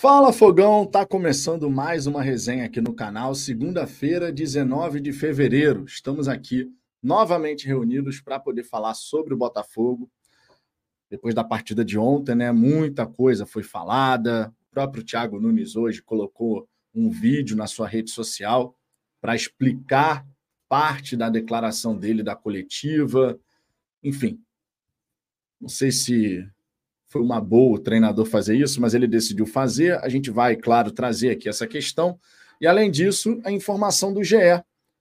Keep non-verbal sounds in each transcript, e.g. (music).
Fala Fogão, tá começando mais uma resenha aqui no canal, segunda-feira, 19 de fevereiro. Estamos aqui novamente reunidos para poder falar sobre o Botafogo. Depois da partida de ontem, né? Muita coisa foi falada. O próprio Thiago Nunes hoje colocou um vídeo na sua rede social para explicar parte da declaração dele da coletiva. Enfim, não sei se foi uma boa o treinador fazer isso, mas ele decidiu fazer. A gente vai, claro, trazer aqui essa questão. E além disso, a informação do GE,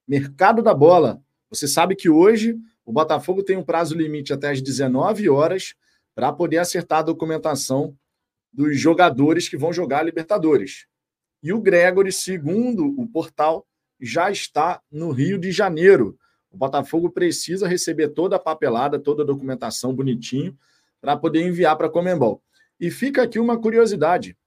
mercado da bola. Você sabe que hoje o Botafogo tem um prazo limite até às 19 horas para poder acertar a documentação dos jogadores que vão jogar a Libertadores. E o Gregory, segundo o portal, já está no Rio de Janeiro. O Botafogo precisa receber toda a papelada, toda a documentação bonitinho para poder enviar para a Comembol. E fica aqui uma curiosidade.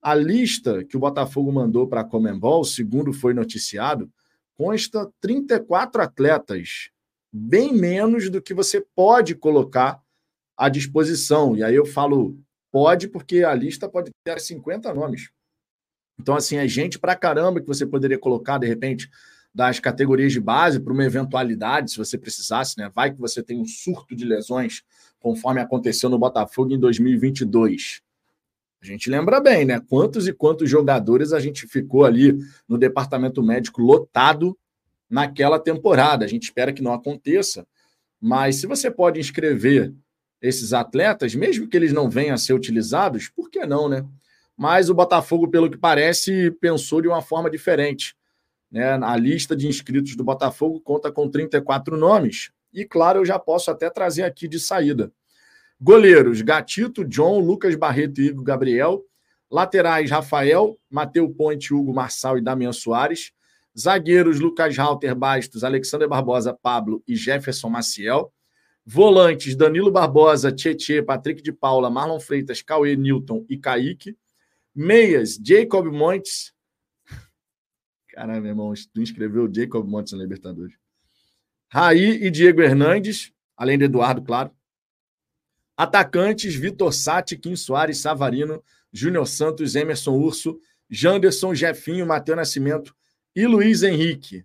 A lista que o Botafogo mandou para a Comembol, segundo foi noticiado, consta 34 atletas, bem menos do que você pode colocar à disposição. E aí eu falo pode, porque a lista pode ter 50 nomes. Então, assim, é gente para caramba que você poderia colocar, de repente, das categorias de base para uma eventualidade, se você precisasse, né? Vai que você tem um surto de lesões, conforme aconteceu no Botafogo em 2022. A gente lembra bem, né? Quantos e quantos jogadores a gente ficou ali no departamento médico lotado naquela temporada. A gente espera que não aconteça, mas se você pode inscrever esses atletas, mesmo que eles não venham a ser utilizados, por que não, né? Mas o Botafogo, pelo que parece, pensou de uma forma diferente. Né? A lista de inscritos do Botafogo conta com 34 nomes. E, claro, eu já posso até trazer aqui de saída. Goleiros: Gatito, John, Lucas Barreto e Igor Gabriel. Laterais: Rafael, Mateu Ponte, Hugo Marçal e Damian Soares. Zagueiros: Lucas Halter Bastos, Alexander Barbosa, Pablo e Jefferson Maciel. Volantes: Danilo Barbosa, Tietê, Patrick de Paula, Marlon Freitas, Cauê Newton e Kaique. Meias: Jacob Montes, Caramba, meu irmão, tu inscreveu o Jacob Montes na Libertadores. Raí e Diego Hernandes, além de Eduardo, claro. Atacantes: Vitor Sati, Kim Soares, Savarino, Júnior Santos, Emerson Urso, Janderson, Jefinho, Matheus Nascimento e Luiz Henrique.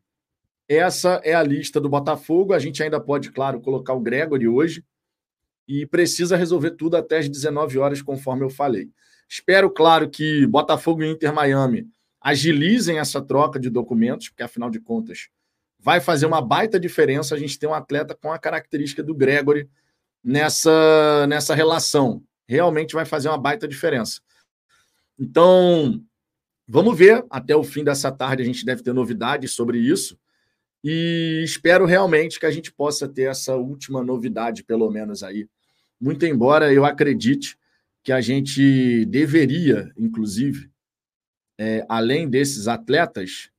Essa é a lista do Botafogo. A gente ainda pode, claro, colocar o Gregory hoje e precisa resolver tudo até as 19 horas, conforme eu falei. Espero, claro, que Botafogo e Inter Miami agilizem essa troca de documentos, porque afinal de contas vai fazer uma baita diferença a gente ter um atleta com a característica do Gregory nessa, nessa relação. Realmente vai fazer uma baita diferença. Então, vamos ver. Até o fim dessa tarde a gente deve ter novidades sobre isso. E espero realmente que a gente possa ter essa última novidade, pelo menos aí. Muito embora eu acredite que a gente deveria, inclusive, é, além desses atletas,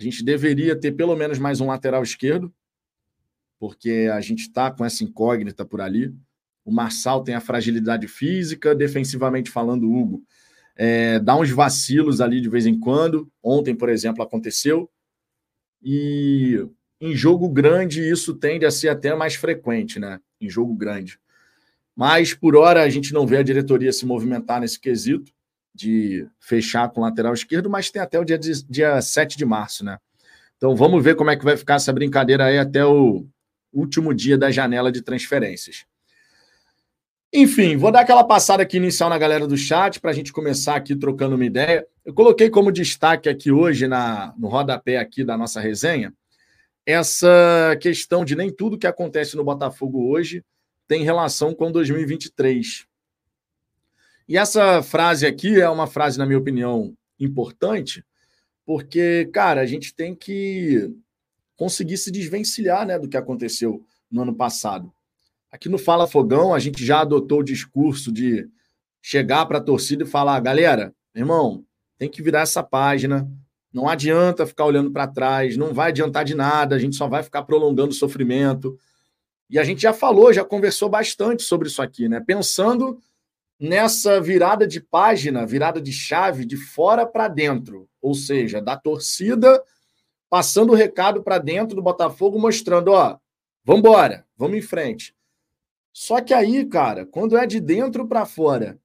a gente deveria ter pelo menos mais um lateral esquerdo, porque a gente está com essa incógnita por ali. O Marçal tem a fragilidade física, defensivamente falando, o Hugo é, dá uns vacilos ali de vez em quando. Ontem, por exemplo, aconteceu. E em jogo grande, isso tende a ser até mais frequente, né? Em jogo grande. Mas, por hora, a gente não vê a diretoria se movimentar nesse quesito de fechar com lateral esquerdo, mas tem até o dia, dia 7 de março, né? Então vamos ver como é que vai ficar essa brincadeira aí até o último dia da janela de transferências. Enfim, vou dar aquela passada aqui inicial na galera do chat para a gente começar aqui trocando uma ideia. Eu coloquei como destaque aqui hoje na, no rodapé aqui da nossa resenha essa questão de nem tudo que acontece no Botafogo hoje tem relação com 2023. E essa frase aqui é uma frase, na minha opinião, importante, porque, cara, a gente tem que conseguir se desvencilhar né, do que aconteceu no ano passado. Aqui no Fala Fogão, a gente já adotou o discurso de chegar para a torcida e falar: galera, irmão, tem que virar essa página. Não adianta ficar olhando para trás, não vai adiantar de nada, a gente só vai ficar prolongando o sofrimento. E a gente já falou, já conversou bastante sobre isso aqui, né? Pensando nessa virada de página, virada de chave de fora para dentro, ou seja, da torcida passando o recado para dentro do Botafogo, mostrando, ó, vamos embora, vamos em frente. Só que aí, cara, quando é de dentro para fora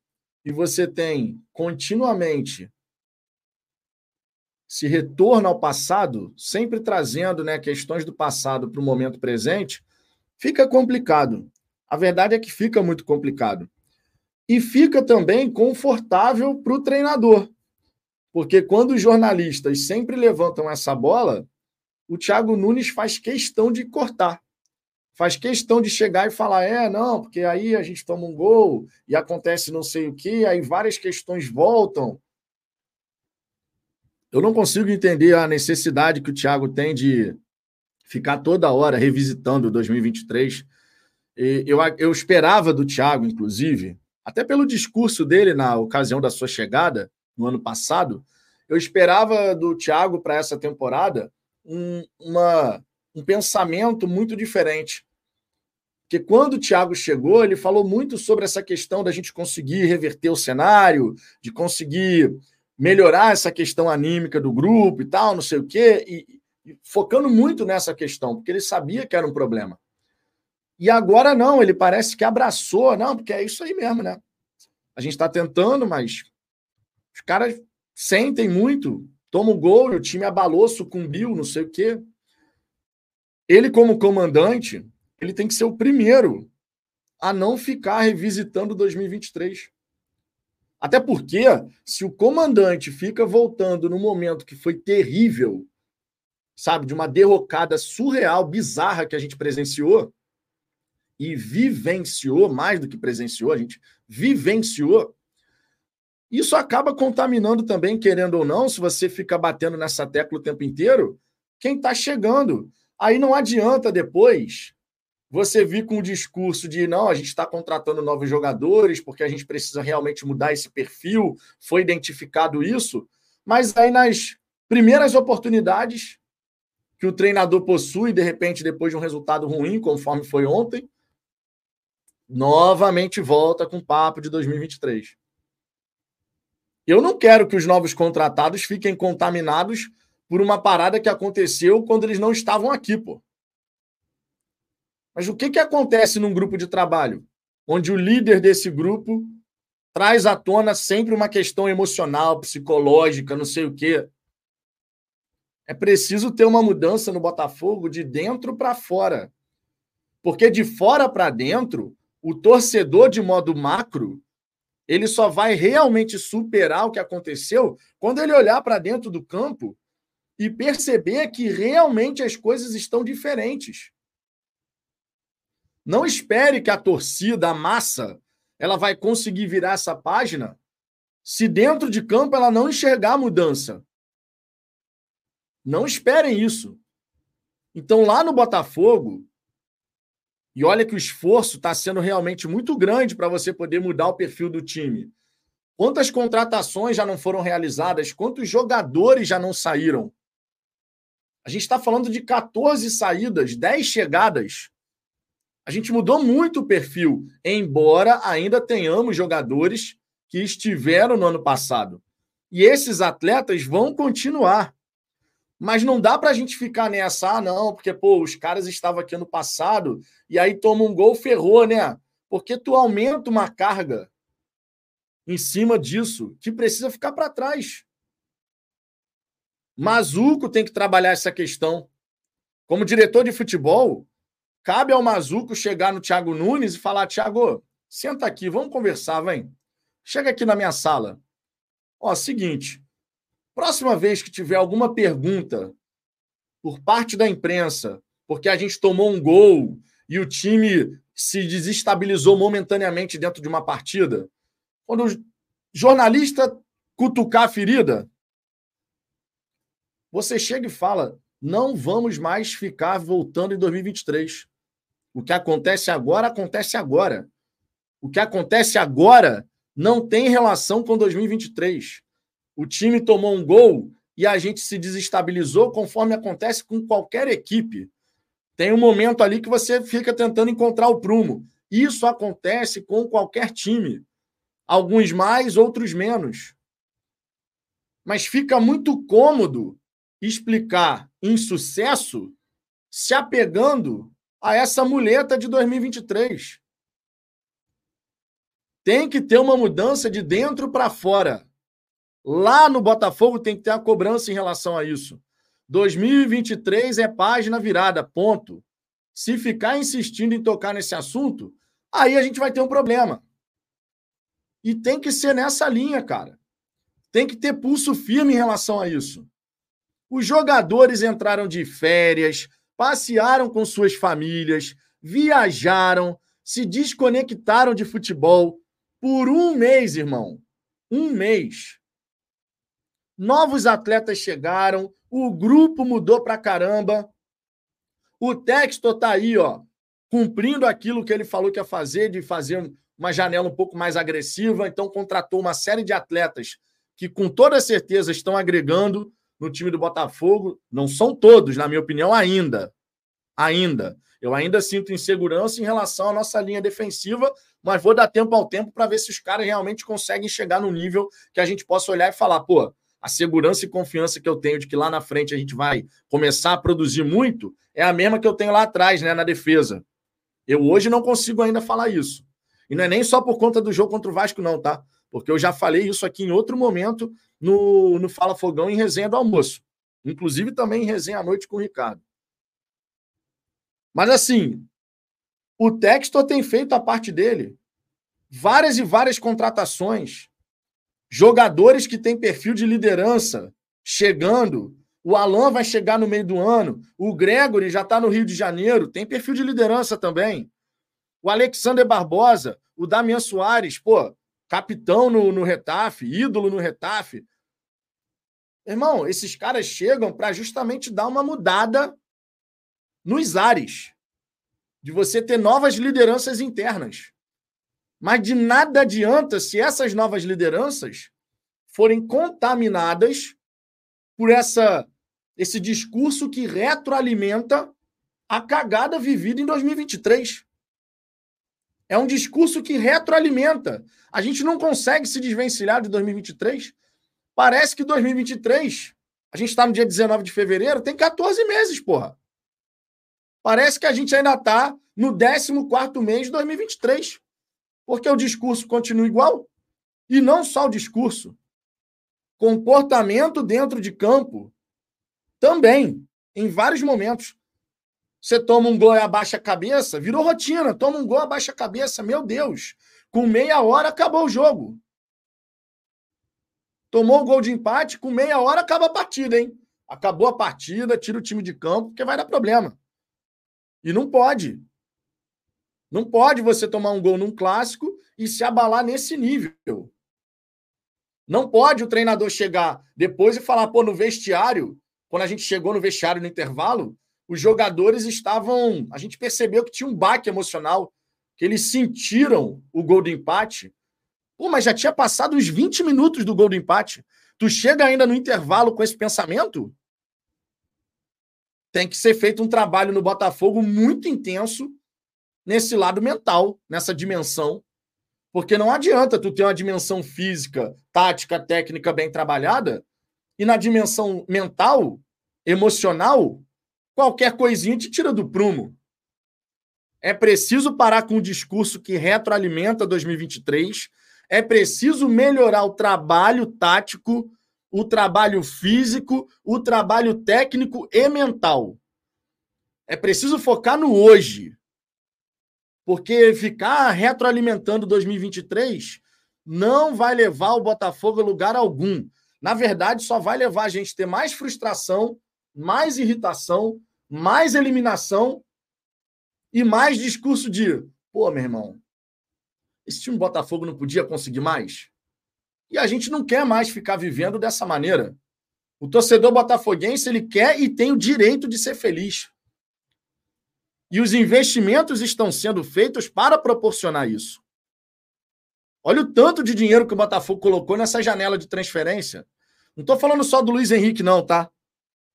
e você tem continuamente se retorna ao passado, sempre trazendo né, questões do passado para o momento presente, fica complicado. A verdade é que fica muito complicado. E fica também confortável para o treinador. Porque quando os jornalistas sempre levantam essa bola, o Thiago Nunes faz questão de cortar. Faz questão de chegar e falar: é, não, porque aí a gente toma um gol e acontece não sei o quê, aí várias questões voltam. Eu não consigo entender a necessidade que o Thiago tem de ficar toda hora revisitando 2023. Eu, eu esperava do Thiago, inclusive, até pelo discurso dele na ocasião da sua chegada no ano passado, eu esperava do Thiago para essa temporada um, uma, um pensamento muito diferente. Porque quando o Thiago chegou, ele falou muito sobre essa questão da gente conseguir reverter o cenário, de conseguir melhorar essa questão anímica do grupo e tal, não sei o quê, e, e focando muito nessa questão, porque ele sabia que era um problema. E agora não, ele parece que abraçou, não, porque é isso aí mesmo, né? A gente está tentando, mas os caras sentem muito, toma o gol o time abalou, sucumbiu, não sei o quê. Ele, como comandante, ele tem que ser o primeiro a não ficar revisitando 2023. Até porque, se o comandante fica voltando no momento que foi terrível, sabe, de uma derrocada surreal, bizarra que a gente presenciou e vivenciou, mais do que presenciou, a gente vivenciou, isso acaba contaminando também, querendo ou não, se você fica batendo nessa tecla o tempo inteiro, quem está chegando. Aí não adianta depois você vir com o discurso de não, a gente está contratando novos jogadores porque a gente precisa realmente mudar esse perfil, foi identificado isso, mas aí nas primeiras oportunidades que o treinador possui, de repente, depois de um resultado ruim, conforme foi ontem, novamente volta com o papo de 2023. Eu não quero que os novos contratados fiquem contaminados por uma parada que aconteceu quando eles não estavam aqui, pô. Mas o que, que acontece num grupo de trabalho? Onde o líder desse grupo traz à tona sempre uma questão emocional, psicológica, não sei o quê. É preciso ter uma mudança no Botafogo de dentro para fora. Porque de fora para dentro, o torcedor, de modo macro, ele só vai realmente superar o que aconteceu quando ele olhar para dentro do campo e perceber que realmente as coisas estão diferentes. Não espere que a torcida, a massa, ela vai conseguir virar essa página se dentro de campo ela não enxergar a mudança. Não esperem isso. Então, lá no Botafogo, e olha que o esforço está sendo realmente muito grande para você poder mudar o perfil do time. Quantas contratações já não foram realizadas? Quantos jogadores já não saíram? A gente está falando de 14 saídas, 10 chegadas. A gente mudou muito o perfil, embora ainda tenhamos jogadores que estiveram no ano passado. E esses atletas vão continuar. Mas não dá para a gente ficar nessa, ah, não, porque, pô, os caras estavam aqui ano passado e aí toma um gol, ferrou, né? Porque tu aumenta uma carga em cima disso que precisa ficar para trás. Mazuco tem que trabalhar essa questão. Como diretor de futebol, cabe ao Mazuco chegar no Thiago Nunes e falar: Thiago, senta aqui, vamos conversar, vem. Chega aqui na minha sala. Ó, seguinte, Próxima vez que tiver alguma pergunta por parte da imprensa, porque a gente tomou um gol e o time se desestabilizou momentaneamente dentro de uma partida, quando o jornalista cutucar a ferida, você chega e fala: não vamos mais ficar voltando em 2023. O que acontece agora, acontece agora. O que acontece agora não tem relação com 2023 o time tomou um gol e a gente se desestabilizou, conforme acontece com qualquer equipe. Tem um momento ali que você fica tentando encontrar o prumo. Isso acontece com qualquer time. Alguns mais, outros menos. Mas fica muito cômodo explicar insucesso se apegando a essa muleta de 2023. Tem que ter uma mudança de dentro para fora. Lá no Botafogo tem que ter a cobrança em relação a isso. 2023 é página virada, ponto. Se ficar insistindo em tocar nesse assunto, aí a gente vai ter um problema. E tem que ser nessa linha, cara. Tem que ter pulso firme em relação a isso. Os jogadores entraram de férias, passearam com suas famílias, viajaram, se desconectaram de futebol por um mês, irmão. Um mês. Novos atletas chegaram, o grupo mudou pra caramba. O Textor tá aí, ó, cumprindo aquilo que ele falou que ia fazer, de fazer uma janela um pouco mais agressiva. Então, contratou uma série de atletas que, com toda certeza, estão agregando no time do Botafogo. Não são todos, na minha opinião, ainda. Ainda. Eu ainda sinto insegurança em relação à nossa linha defensiva, mas vou dar tempo ao tempo para ver se os caras realmente conseguem chegar no nível que a gente possa olhar e falar, pô, a segurança e confiança que eu tenho de que lá na frente a gente vai começar a produzir muito é a mesma que eu tenho lá atrás, né, na defesa. Eu hoje não consigo ainda falar isso. E não é nem só por conta do jogo contra o Vasco, não, tá? Porque eu já falei isso aqui em outro momento no, no Fala Fogão em resenha do almoço. Inclusive também em resenha à noite com o Ricardo. Mas assim, o Textor tem feito a parte dele. Várias e várias contratações jogadores que têm perfil de liderança chegando. O Alan vai chegar no meio do ano. O Gregory já está no Rio de Janeiro, tem perfil de liderança também. O Alexander Barbosa, o Damian Soares, pô, capitão no, no Retafe, ídolo no Retafe. Irmão, esses caras chegam para justamente dar uma mudada nos ares, de você ter novas lideranças internas. Mas de nada adianta se essas novas lideranças forem contaminadas por essa esse discurso que retroalimenta a cagada vivida em 2023. É um discurso que retroalimenta. A gente não consegue se desvencilhar de 2023. Parece que 2023, a gente está no dia 19 de fevereiro, tem 14 meses, porra. Parece que a gente ainda está no 14 mês de 2023 porque o discurso continua igual. E não só o discurso. Comportamento dentro de campo também, em vários momentos. Você toma um gol e abaixa a cabeça, virou rotina. Toma um gol, abaixa a cabeça. Meu Deus, com meia hora acabou o jogo. Tomou o gol de empate, com meia hora acaba a partida, hein? Acabou a partida, tira o time de campo, porque vai dar problema. E não pode. Não pode você tomar um gol num clássico e se abalar nesse nível. Não pode o treinador chegar depois e falar, pô, no vestiário, quando a gente chegou no vestiário no intervalo, os jogadores estavam. A gente percebeu que tinha um baque emocional, que eles sentiram o gol do empate. Pô, mas já tinha passado os 20 minutos do gol do empate. Tu chega ainda no intervalo com esse pensamento? Tem que ser feito um trabalho no Botafogo muito intenso nesse lado mental, nessa dimensão. Porque não adianta tu ter uma dimensão física, tática, técnica bem trabalhada, e na dimensão mental, emocional, qualquer coisinha te tira do prumo. É preciso parar com o discurso que retroalimenta 2023. É preciso melhorar o trabalho tático, o trabalho físico, o trabalho técnico e mental. É preciso focar no hoje. Porque ficar retroalimentando 2023 não vai levar o Botafogo a lugar algum. Na verdade, só vai levar a gente a ter mais frustração, mais irritação, mais eliminação e mais discurso de: pô, meu irmão, esse time Botafogo não podia conseguir mais? E a gente não quer mais ficar vivendo dessa maneira. O torcedor botafoguense ele quer e tem o direito de ser feliz. E os investimentos estão sendo feitos para proporcionar isso. Olha o tanto de dinheiro que o Botafogo colocou nessa janela de transferência. Não estou falando só do Luiz Henrique, não, tá?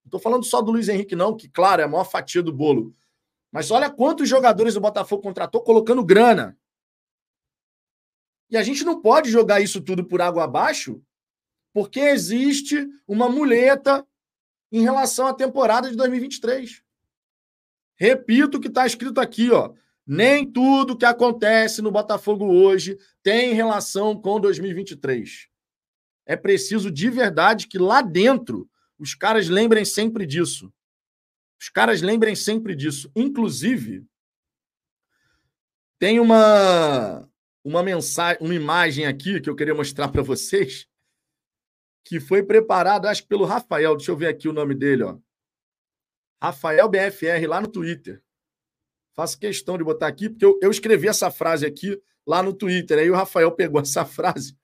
Não estou falando só do Luiz Henrique, não, que, claro, é a maior fatia do bolo. Mas olha quantos jogadores o Botafogo contratou colocando grana. E a gente não pode jogar isso tudo por água abaixo, porque existe uma muleta em relação à temporada de 2023. Repito o que está escrito aqui, ó. Nem tudo que acontece no Botafogo hoje tem relação com 2023. É preciso de verdade que lá dentro os caras lembrem sempre disso. Os caras lembrem sempre disso. Inclusive, tem uma uma mensagem, uma imagem aqui que eu queria mostrar para vocês, que foi preparada, acho que pelo Rafael. Deixa eu ver aqui o nome dele, ó. Rafael BFR lá no Twitter. Faço questão de botar aqui, porque eu, eu escrevi essa frase aqui lá no Twitter. Aí o Rafael (laughs) pegou essa frase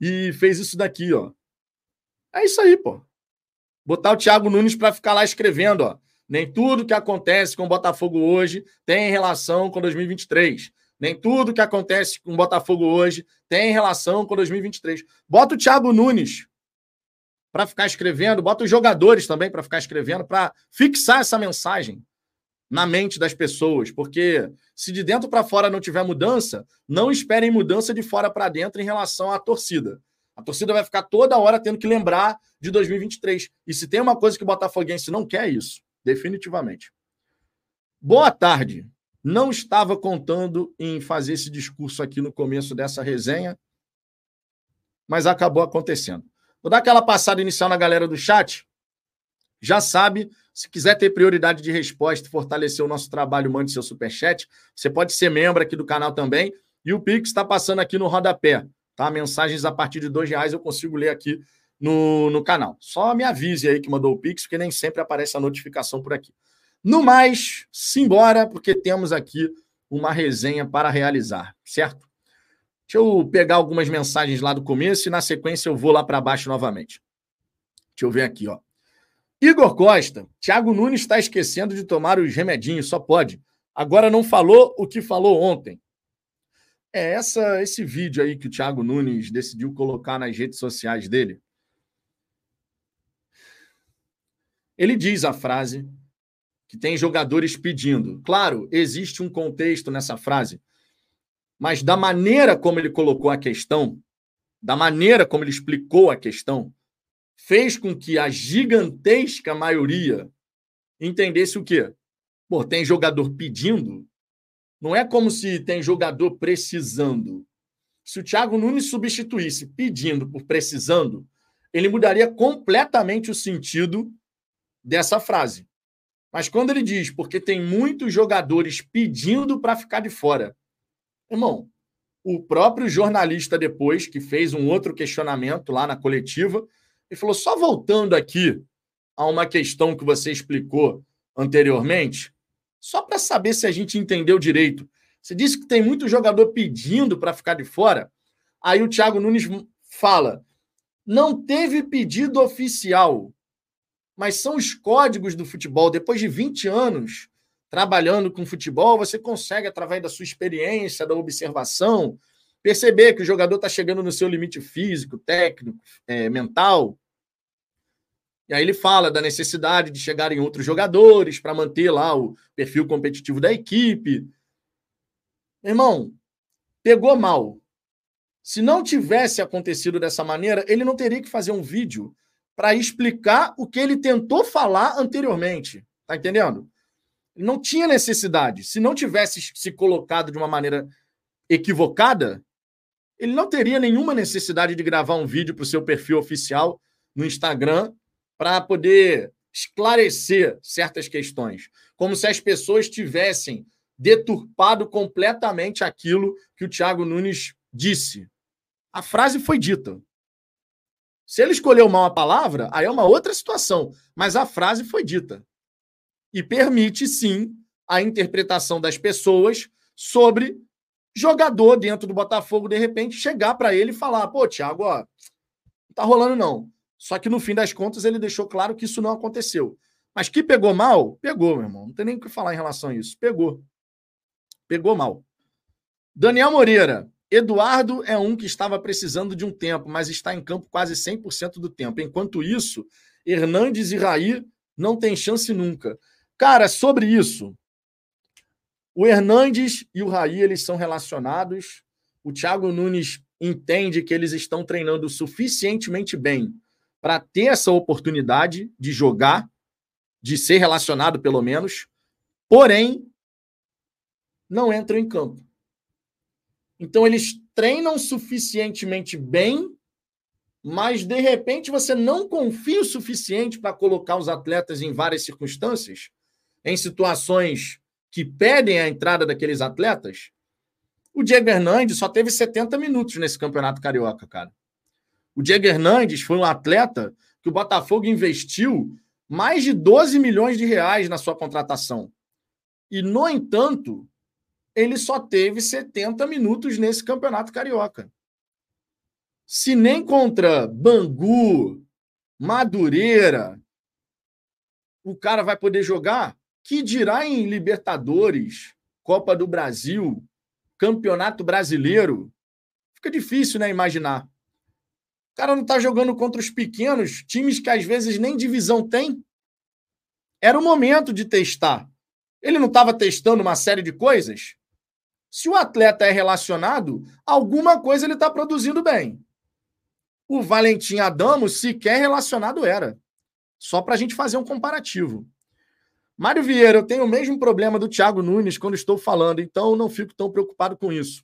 e fez isso daqui, ó. É isso aí, pô. Botar o Thiago Nunes para ficar lá escrevendo, ó. Nem tudo que acontece com o Botafogo hoje tem relação com 2023. Nem tudo que acontece com o Botafogo hoje tem relação com 2023. Bota o Thiago Nunes para ficar escrevendo, bota os jogadores também para ficar escrevendo, para fixar essa mensagem na mente das pessoas, porque se de dentro para fora não tiver mudança, não esperem mudança de fora para dentro em relação à torcida. A torcida vai ficar toda hora tendo que lembrar de 2023. E se tem uma coisa que o Botafoguense não quer, é isso, definitivamente. Boa tarde. Não estava contando em fazer esse discurso aqui no começo dessa resenha, mas acabou acontecendo. Vou dar aquela passada inicial na galera do chat. Já sabe, se quiser ter prioridade de resposta fortalecer o nosso trabalho, mande seu superchat. Você pode ser membro aqui do canal também. E o Pix está passando aqui no rodapé. Tá? Mensagens a partir de dois reais eu consigo ler aqui no, no canal. Só me avise aí que mandou o Pix, porque nem sempre aparece a notificação por aqui. No mais, simbora, porque temos aqui uma resenha para realizar, certo? Deixa eu pegar algumas mensagens lá do começo e na sequência eu vou lá para baixo novamente. Deixa eu ver aqui, ó. Igor Costa, Thiago Nunes está esquecendo de tomar os remedinhos, só pode. Agora não falou o que falou ontem. É essa esse vídeo aí que o Thiago Nunes decidiu colocar nas redes sociais dele. Ele diz a frase que tem jogadores pedindo. Claro, existe um contexto nessa frase, mas da maneira como ele colocou a questão, da maneira como ele explicou a questão, fez com que a gigantesca maioria entendesse o quê? Pô, tem jogador pedindo? Não é como se tem jogador precisando. Se o Thiago Nunes substituísse pedindo por precisando, ele mudaria completamente o sentido dessa frase. Mas quando ele diz porque tem muitos jogadores pedindo para ficar de fora, irmão, o próprio jornalista depois que fez um outro questionamento lá na coletiva, ele falou: só voltando aqui a uma questão que você explicou anteriormente, só para saber se a gente entendeu direito. Você disse que tem muito jogador pedindo para ficar de fora. Aí o Thiago Nunes fala: não teve pedido oficial, mas são os códigos do futebol. Depois de 20 anos trabalhando com futebol, você consegue, através da sua experiência, da observação, perceber que o jogador está chegando no seu limite físico, técnico, é, mental. E aí ele fala da necessidade de chegar em outros jogadores para manter lá o perfil competitivo da equipe. Irmão, pegou mal. Se não tivesse acontecido dessa maneira, ele não teria que fazer um vídeo para explicar o que ele tentou falar anteriormente. Tá entendendo? Não tinha necessidade. Se não tivesse se colocado de uma maneira equivocada, ele não teria nenhuma necessidade de gravar um vídeo para o seu perfil oficial no Instagram para poder esclarecer certas questões, como se as pessoas tivessem deturpado completamente aquilo que o Thiago Nunes disse. A frase foi dita. Se ele escolheu mal a palavra, aí é uma outra situação, mas a frase foi dita. E permite, sim, a interpretação das pessoas sobre jogador dentro do Botafogo, de repente, chegar para ele e falar: pô, Thiago, ó, não tá rolando não. Só que no fim das contas ele deixou claro que isso não aconteceu. Mas que pegou mal? Pegou, meu irmão. Não tem nem o que falar em relação a isso. Pegou. Pegou mal. Daniel Moreira. Eduardo é um que estava precisando de um tempo, mas está em campo quase 100% do tempo. Enquanto isso, Hernandes e Raí não tem chance nunca. Cara, sobre isso, o Hernandes e o Raí, eles são relacionados. O Thiago Nunes entende que eles estão treinando suficientemente bem para ter essa oportunidade de jogar, de ser relacionado pelo menos. Porém, não entram em campo. Então eles treinam suficientemente bem, mas de repente você não confia o suficiente para colocar os atletas em várias circunstâncias, em situações que pedem a entrada daqueles atletas. O Diego Hernandes só teve 70 minutos nesse Campeonato Carioca, cara. O Diego Hernandes foi um atleta que o Botafogo investiu mais de 12 milhões de reais na sua contratação. E, no entanto, ele só teve 70 minutos nesse campeonato carioca. Se nem contra Bangu, Madureira, o cara vai poder jogar, que dirá em Libertadores, Copa do Brasil, Campeonato Brasileiro? Fica difícil, né, imaginar. O cara não está jogando contra os pequenos, times que às vezes nem divisão tem. Era o momento de testar. Ele não estava testando uma série de coisas? Se o atleta é relacionado, alguma coisa ele está produzindo bem. O Valentim Adamo sequer relacionado era. Só para a gente fazer um comparativo. Mário Vieira, eu tenho o mesmo problema do Thiago Nunes quando estou falando, então não fico tão preocupado com isso.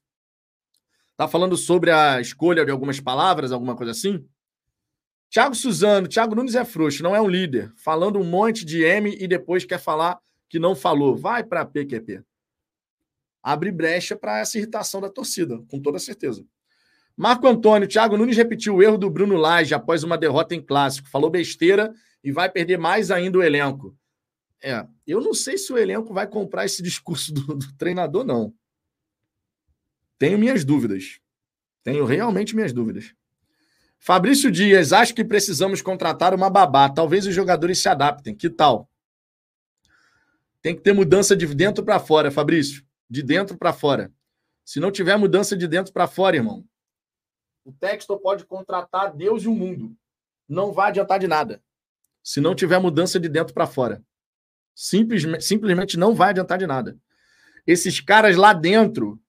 Está falando sobre a escolha de algumas palavras, alguma coisa assim? Thiago Suzano, Thiago Nunes é frouxo, não é um líder. Falando um monte de M e depois quer falar que não falou. Vai para PQP. Abre brecha para essa irritação da torcida, com toda certeza. Marco Antônio, Thiago Nunes repetiu o erro do Bruno Lage após uma derrota em clássico. Falou besteira e vai perder mais ainda o elenco. É, eu não sei se o elenco vai comprar esse (laughs) discurso do, do treinador, não. Tenho minhas dúvidas. Tenho realmente minhas dúvidas. Fabrício Dias, acho que precisamos contratar uma babá. Talvez os jogadores se adaptem. Que tal? Tem que ter mudança de dentro para fora, Fabrício. De dentro para fora. Se não tiver mudança de dentro para fora, irmão, o texto pode contratar Deus e o mundo. Não vai adiantar de nada. Se não tiver mudança de dentro para fora. Simplesmente, simplesmente não vai adiantar de nada. Esses caras lá dentro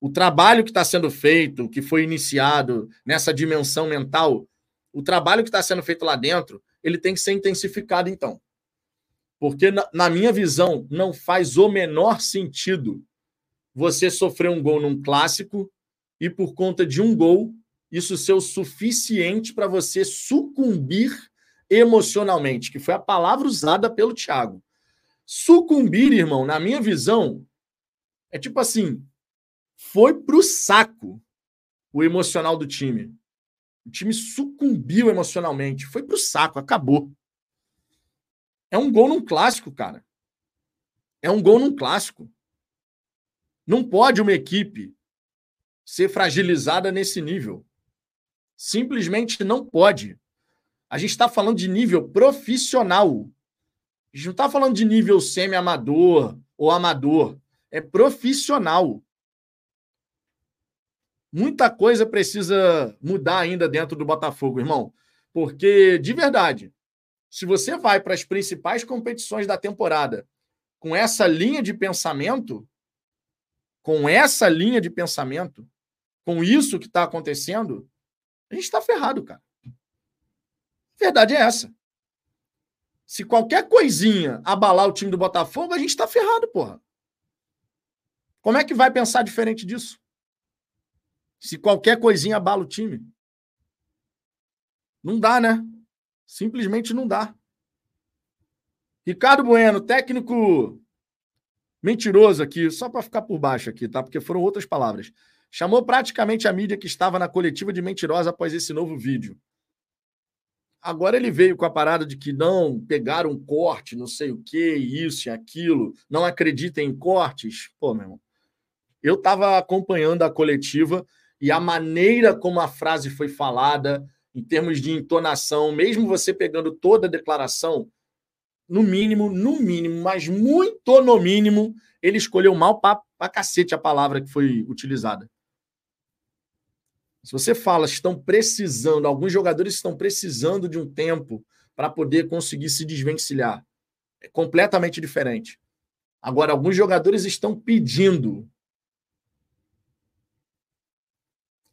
o trabalho que está sendo feito, que foi iniciado nessa dimensão mental, o trabalho que está sendo feito lá dentro, ele tem que ser intensificado, então. Porque, na, na minha visão, não faz o menor sentido você sofrer um gol num clássico e, por conta de um gol, isso ser o suficiente para você sucumbir emocionalmente, que foi a palavra usada pelo Thiago. Sucumbir, irmão, na minha visão, é tipo assim: foi para o saco o emocional do time. O time sucumbiu emocionalmente. Foi para o saco, acabou. É um gol num clássico, cara. É um gol num clássico. Não pode uma equipe ser fragilizada nesse nível. Simplesmente não pode. A gente está falando de nível profissional. A gente não está falando de nível semi-amador ou amador. É profissional muita coisa precisa mudar ainda dentro do Botafogo, irmão. Porque, de verdade, se você vai para as principais competições da temporada com essa linha de pensamento, com essa linha de pensamento, com isso que está acontecendo, a gente está ferrado, cara. Verdade é essa. Se qualquer coisinha abalar o time do Botafogo, a gente está ferrado, porra. Como é que vai pensar diferente disso? Se qualquer coisinha abala o time. Não dá, né? Simplesmente não dá. Ricardo Bueno, técnico mentiroso aqui, só para ficar por baixo aqui, tá? Porque foram outras palavras. Chamou praticamente a mídia que estava na coletiva de mentirosa após esse novo vídeo. Agora ele veio com a parada de que não pegaram um corte, não sei o que, isso e aquilo, não acreditem em cortes. Pô, meu irmão, eu estava acompanhando a coletiva e a maneira como a frase foi falada, em termos de entonação, mesmo você pegando toda a declaração, no mínimo, no mínimo, mas muito no mínimo, ele escolheu mal para cacete a palavra que foi utilizada. Se você fala, estão precisando, alguns jogadores estão precisando de um tempo para poder conseguir se desvencilhar. É completamente diferente. Agora, alguns jogadores estão pedindo.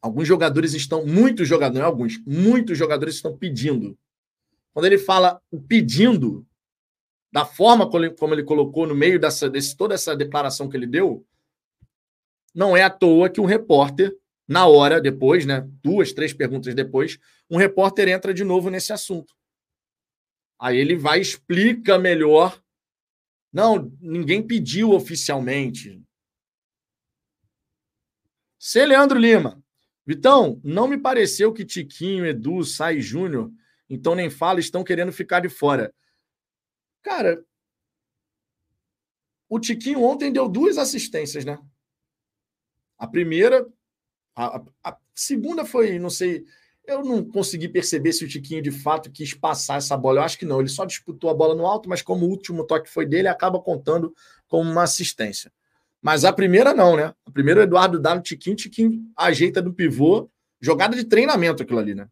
Alguns jogadores estão, muitos jogadores, não alguns, muitos jogadores estão pedindo. Quando ele fala pedindo, da forma como ele, como ele colocou no meio dessa, desse, toda essa declaração que ele deu, Não é à toa que um repórter, na hora depois, né, duas, três perguntas depois, um repórter entra de novo nesse assunto. Aí ele vai explica melhor. Não, ninguém pediu oficialmente. C. Leandro Lima. Vitão, não me pareceu que Tiquinho, Edu, Sai Júnior, então nem fala, estão querendo ficar de fora. Cara, o Tiquinho ontem deu duas assistências, né? A primeira, a, a, segunda foi, não sei, eu não consegui perceber se o Tiquinho de fato quis passar essa bola. Eu acho que não, ele só disputou a bola no alto, mas como o último toque foi dele, acaba contando como uma assistência. Mas a primeira não, né? A primeira o Eduardo dá no Tiquinho, Tiquinho ajeita do pivô, jogada de treinamento aquilo ali, né?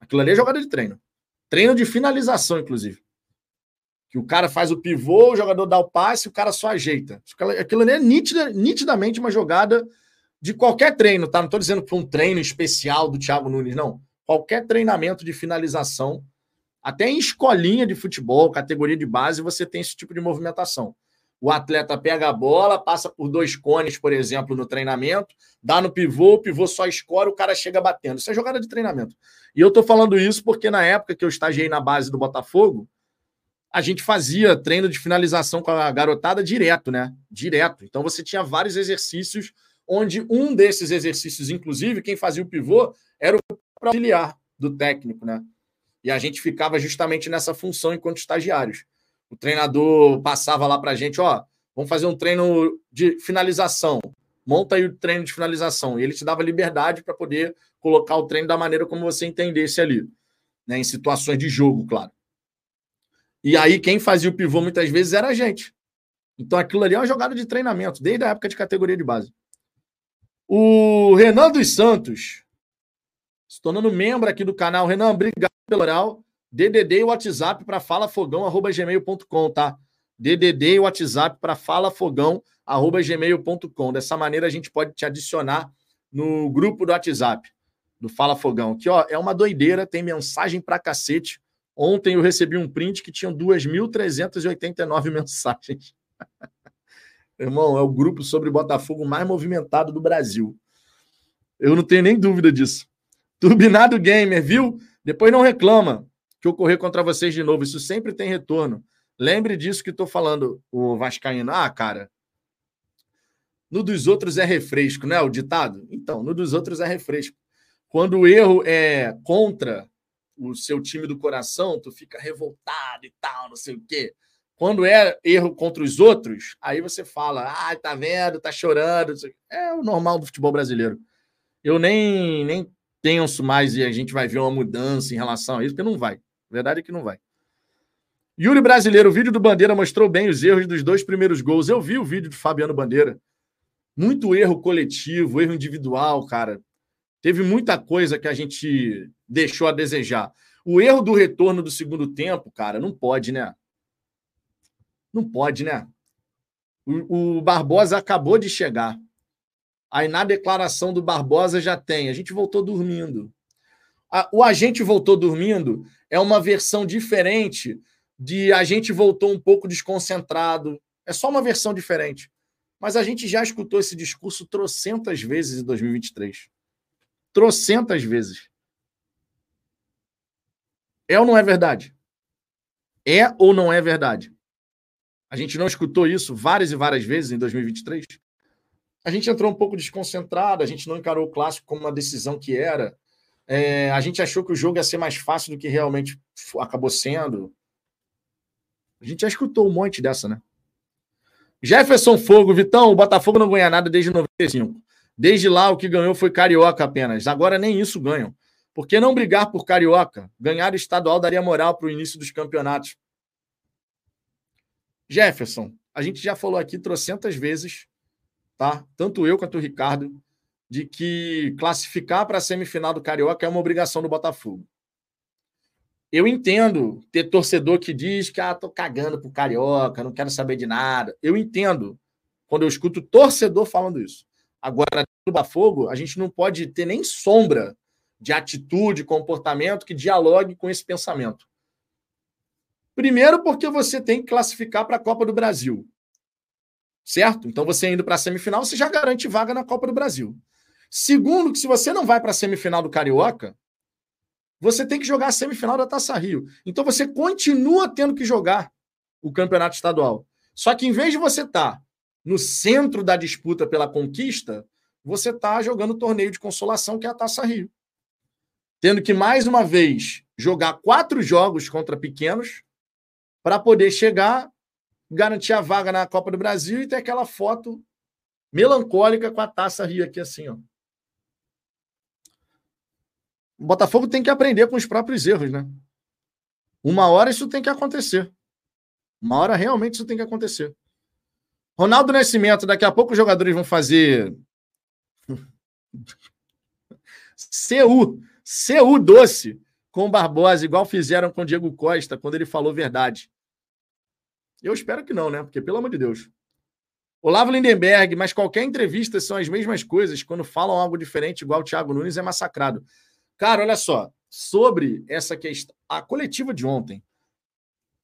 Aquilo ali é jogada de treino. Treino de finalização, inclusive. Que o cara faz o pivô, o jogador dá o passe, o cara só ajeita. Aquilo ali é nitida, nitidamente uma jogada de qualquer treino, tá? Não estou dizendo que foi um treino especial do Thiago Nunes, não. Qualquer treinamento de finalização, até em escolinha de futebol, categoria de base, você tem esse tipo de movimentação. O atleta pega a bola, passa por dois cones, por exemplo, no treinamento, dá no pivô, o pivô só escora, o cara chega batendo. Isso é jogada de treinamento. E eu estou falando isso porque na época que eu estagiei na base do Botafogo, a gente fazia treino de finalização com a garotada direto, né? Direto. Então você tinha vários exercícios, onde um desses exercícios, inclusive, quem fazia o pivô era o auxiliar do técnico, né? E a gente ficava justamente nessa função enquanto estagiários. O treinador passava lá para a gente, ó, vamos fazer um treino de finalização. Monta aí o treino de finalização. E ele te dava liberdade para poder colocar o treino da maneira como você entendesse ali, né? Em situações de jogo, claro. E aí, quem fazia o pivô muitas vezes era a gente. Então, aquilo ali é uma jogada de treinamento, desde a época de categoria de base. O Renan dos Santos, se tornando membro aqui do canal. Renan, obrigado pelo oral. DDD e WhatsApp para falafogão.gmail.com, tá? DDD e WhatsApp para falafogão.gmail.com. Dessa maneira, a gente pode te adicionar no grupo do WhatsApp do Fala Fogão. Que, ó, é uma doideira, tem mensagem pra cacete. Ontem eu recebi um print que tinha 2.389 (laughs) mensagens. Irmão, é o grupo sobre Botafogo mais movimentado do Brasil. Eu não tenho nem dúvida disso. Turbinado Gamer, viu? Depois não reclama que eu correr contra vocês de novo. Isso sempre tem retorno. Lembre disso que estou falando, o Vascaíno. Ah, cara, no dos outros é refresco, né? O ditado? Então, no dos outros é refresco. Quando o erro é contra o seu time do coração, tu fica revoltado e tal, não sei o quê. Quando é erro contra os outros, aí você fala, ah, tá vendo, tá chorando. É o normal do futebol brasileiro. Eu nem, nem penso mais e a gente vai ver uma mudança em relação a isso, porque não vai. A verdade é que não vai. Yuri Brasileiro, o vídeo do Bandeira mostrou bem os erros dos dois primeiros gols. Eu vi o vídeo de Fabiano Bandeira. Muito erro coletivo, erro individual, cara. Teve muita coisa que a gente deixou a desejar. O erro do retorno do segundo tempo, cara, não pode, né? Não pode, né? O, o Barbosa acabou de chegar. Aí na declaração do Barbosa já tem. A gente voltou dormindo. A, o voltou dormindo é uma versão diferente de a gente voltou um pouco desconcentrado. É só uma versão diferente. Mas a gente já escutou esse discurso trocentas vezes em 2023 trocentas vezes. É ou não é verdade? É ou não é verdade? A gente não escutou isso várias e várias vezes em 2023? A gente entrou um pouco desconcentrado, a gente não encarou o clássico como uma decisão que era. É, a gente achou que o jogo ia ser mais fácil do que realmente acabou sendo. A gente já escutou um monte dessa, né? Jefferson Fogo, Vitão, o Botafogo não ganha nada desde 95. Desde lá, o que ganhou foi Carioca apenas. Agora nem isso ganham. Por que não brigar por Carioca? Ganhar o estadual daria moral para o início dos campeonatos. Jefferson, a gente já falou aqui trocentas vezes, tá? Tanto eu quanto o Ricardo, de que classificar para a semifinal do Carioca é uma obrigação do Botafogo. Eu entendo ter torcedor que diz que ah, tô cagando pro Carioca, não quero saber de nada. Eu entendo quando eu escuto torcedor falando isso. Agora, no Botafogo, a gente não pode ter nem sombra de atitude, comportamento que dialogue com esse pensamento. Primeiro, porque você tem que classificar para a Copa do Brasil. Certo? Então você indo para a semifinal, você já garante vaga na Copa do Brasil. Segundo, que se você não vai para a semifinal do Carioca, você tem que jogar a semifinal da Taça Rio. Então você continua tendo que jogar o campeonato estadual. Só que em vez de você estar tá no centro da disputa pela conquista, você está jogando o torneio de consolação, que é a Taça Rio. Tendo que, mais uma vez, jogar quatro jogos contra pequenos para poder chegar, garantir a vaga na Copa do Brasil e ter aquela foto melancólica com a Taça Rio aqui assim, ó. O Botafogo tem que aprender com os próprios erros, né? Uma hora isso tem que acontecer. Uma hora realmente isso tem que acontecer. Ronaldo Nascimento, daqui a pouco os jogadores vão fazer (laughs) CU, CU doce com Barbosa, igual fizeram com Diego Costa quando ele falou verdade. Eu espero que não, né? Porque, pelo amor de Deus. Olavo Lindenberg, mas qualquer entrevista são as mesmas coisas. Quando falam algo diferente, igual o Thiago Nunes, é massacrado. Cara, olha só. Sobre essa questão. A coletiva de ontem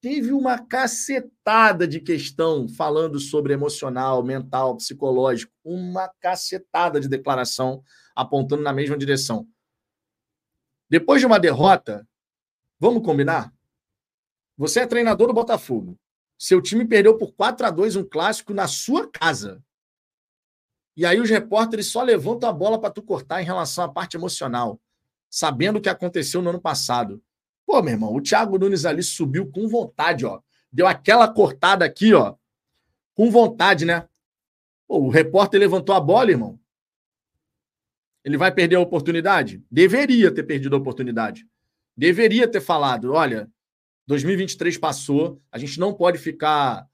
teve uma cacetada de questão falando sobre emocional, mental, psicológico. Uma cacetada de declaração apontando na mesma direção. Depois de uma derrota, vamos combinar? Você é treinador do Botafogo. Seu time perdeu por 4 a 2 um clássico na sua casa. E aí os repórteres só levantam a bola para tu cortar em relação à parte emocional, sabendo o que aconteceu no ano passado. Pô, meu irmão, o Thiago Nunes ali subiu com vontade, ó. Deu aquela cortada aqui, ó. Com vontade, né? Pô, o repórter levantou a bola, irmão. Ele vai perder a oportunidade? Deveria ter perdido a oportunidade. Deveria ter falado: olha, 2023 passou, a gente não pode ficar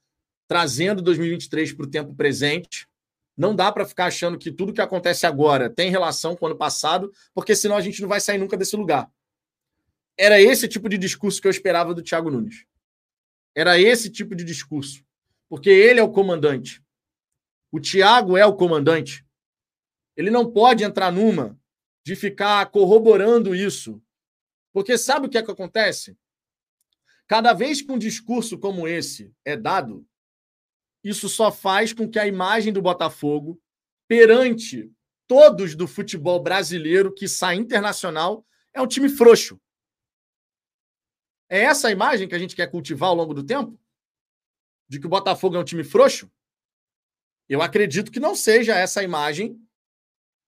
trazendo 2023 para o tempo presente. Não dá para ficar achando que tudo que acontece agora tem relação com o ano passado, porque senão a gente não vai sair nunca desse lugar. Era esse tipo de discurso que eu esperava do Thiago Nunes. Era esse tipo de discurso. Porque ele é o comandante. O Thiago é o comandante. Ele não pode entrar numa de ficar corroborando isso. Porque sabe o que é que acontece? Cada vez que um discurso como esse é dado, isso só faz com que a imagem do Botafogo perante todos do futebol brasileiro que sai internacional é um time frouxo. É essa a imagem que a gente quer cultivar ao longo do tempo? De que o Botafogo é um time frouxo? Eu acredito que não seja essa a imagem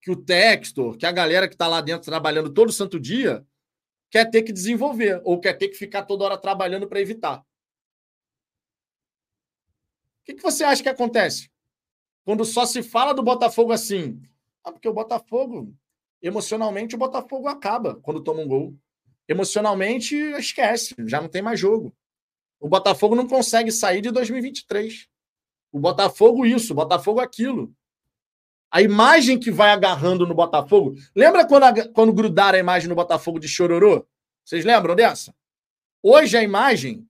que o Textor, que a galera que está lá dentro trabalhando todo santo dia, quer ter que desenvolver, ou quer ter que ficar toda hora trabalhando para evitar. O que, que você acha que acontece? Quando só se fala do Botafogo assim. Ah, porque o Botafogo, emocionalmente, o Botafogo acaba quando toma um gol. Emocionalmente, esquece, já não tem mais jogo. O Botafogo não consegue sair de 2023. O Botafogo isso, o Botafogo aquilo. A imagem que vai agarrando no Botafogo. Lembra quando, quando grudaram a imagem no Botafogo de Chororô? Vocês lembram dessa? Hoje a imagem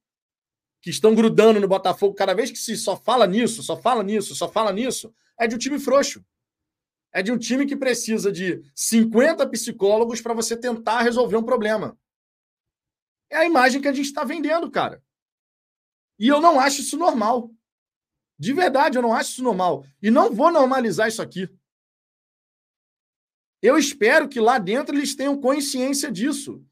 que estão grudando no Botafogo, cada vez que se só fala nisso, só fala nisso, só fala nisso, é de um time frouxo. É de um time que precisa de 50 psicólogos para você tentar resolver um problema. É a imagem que a gente está vendendo, cara. E eu não acho isso normal. De verdade, eu não acho isso normal. E não vou normalizar isso aqui. Eu espero que lá dentro eles tenham consciência disso.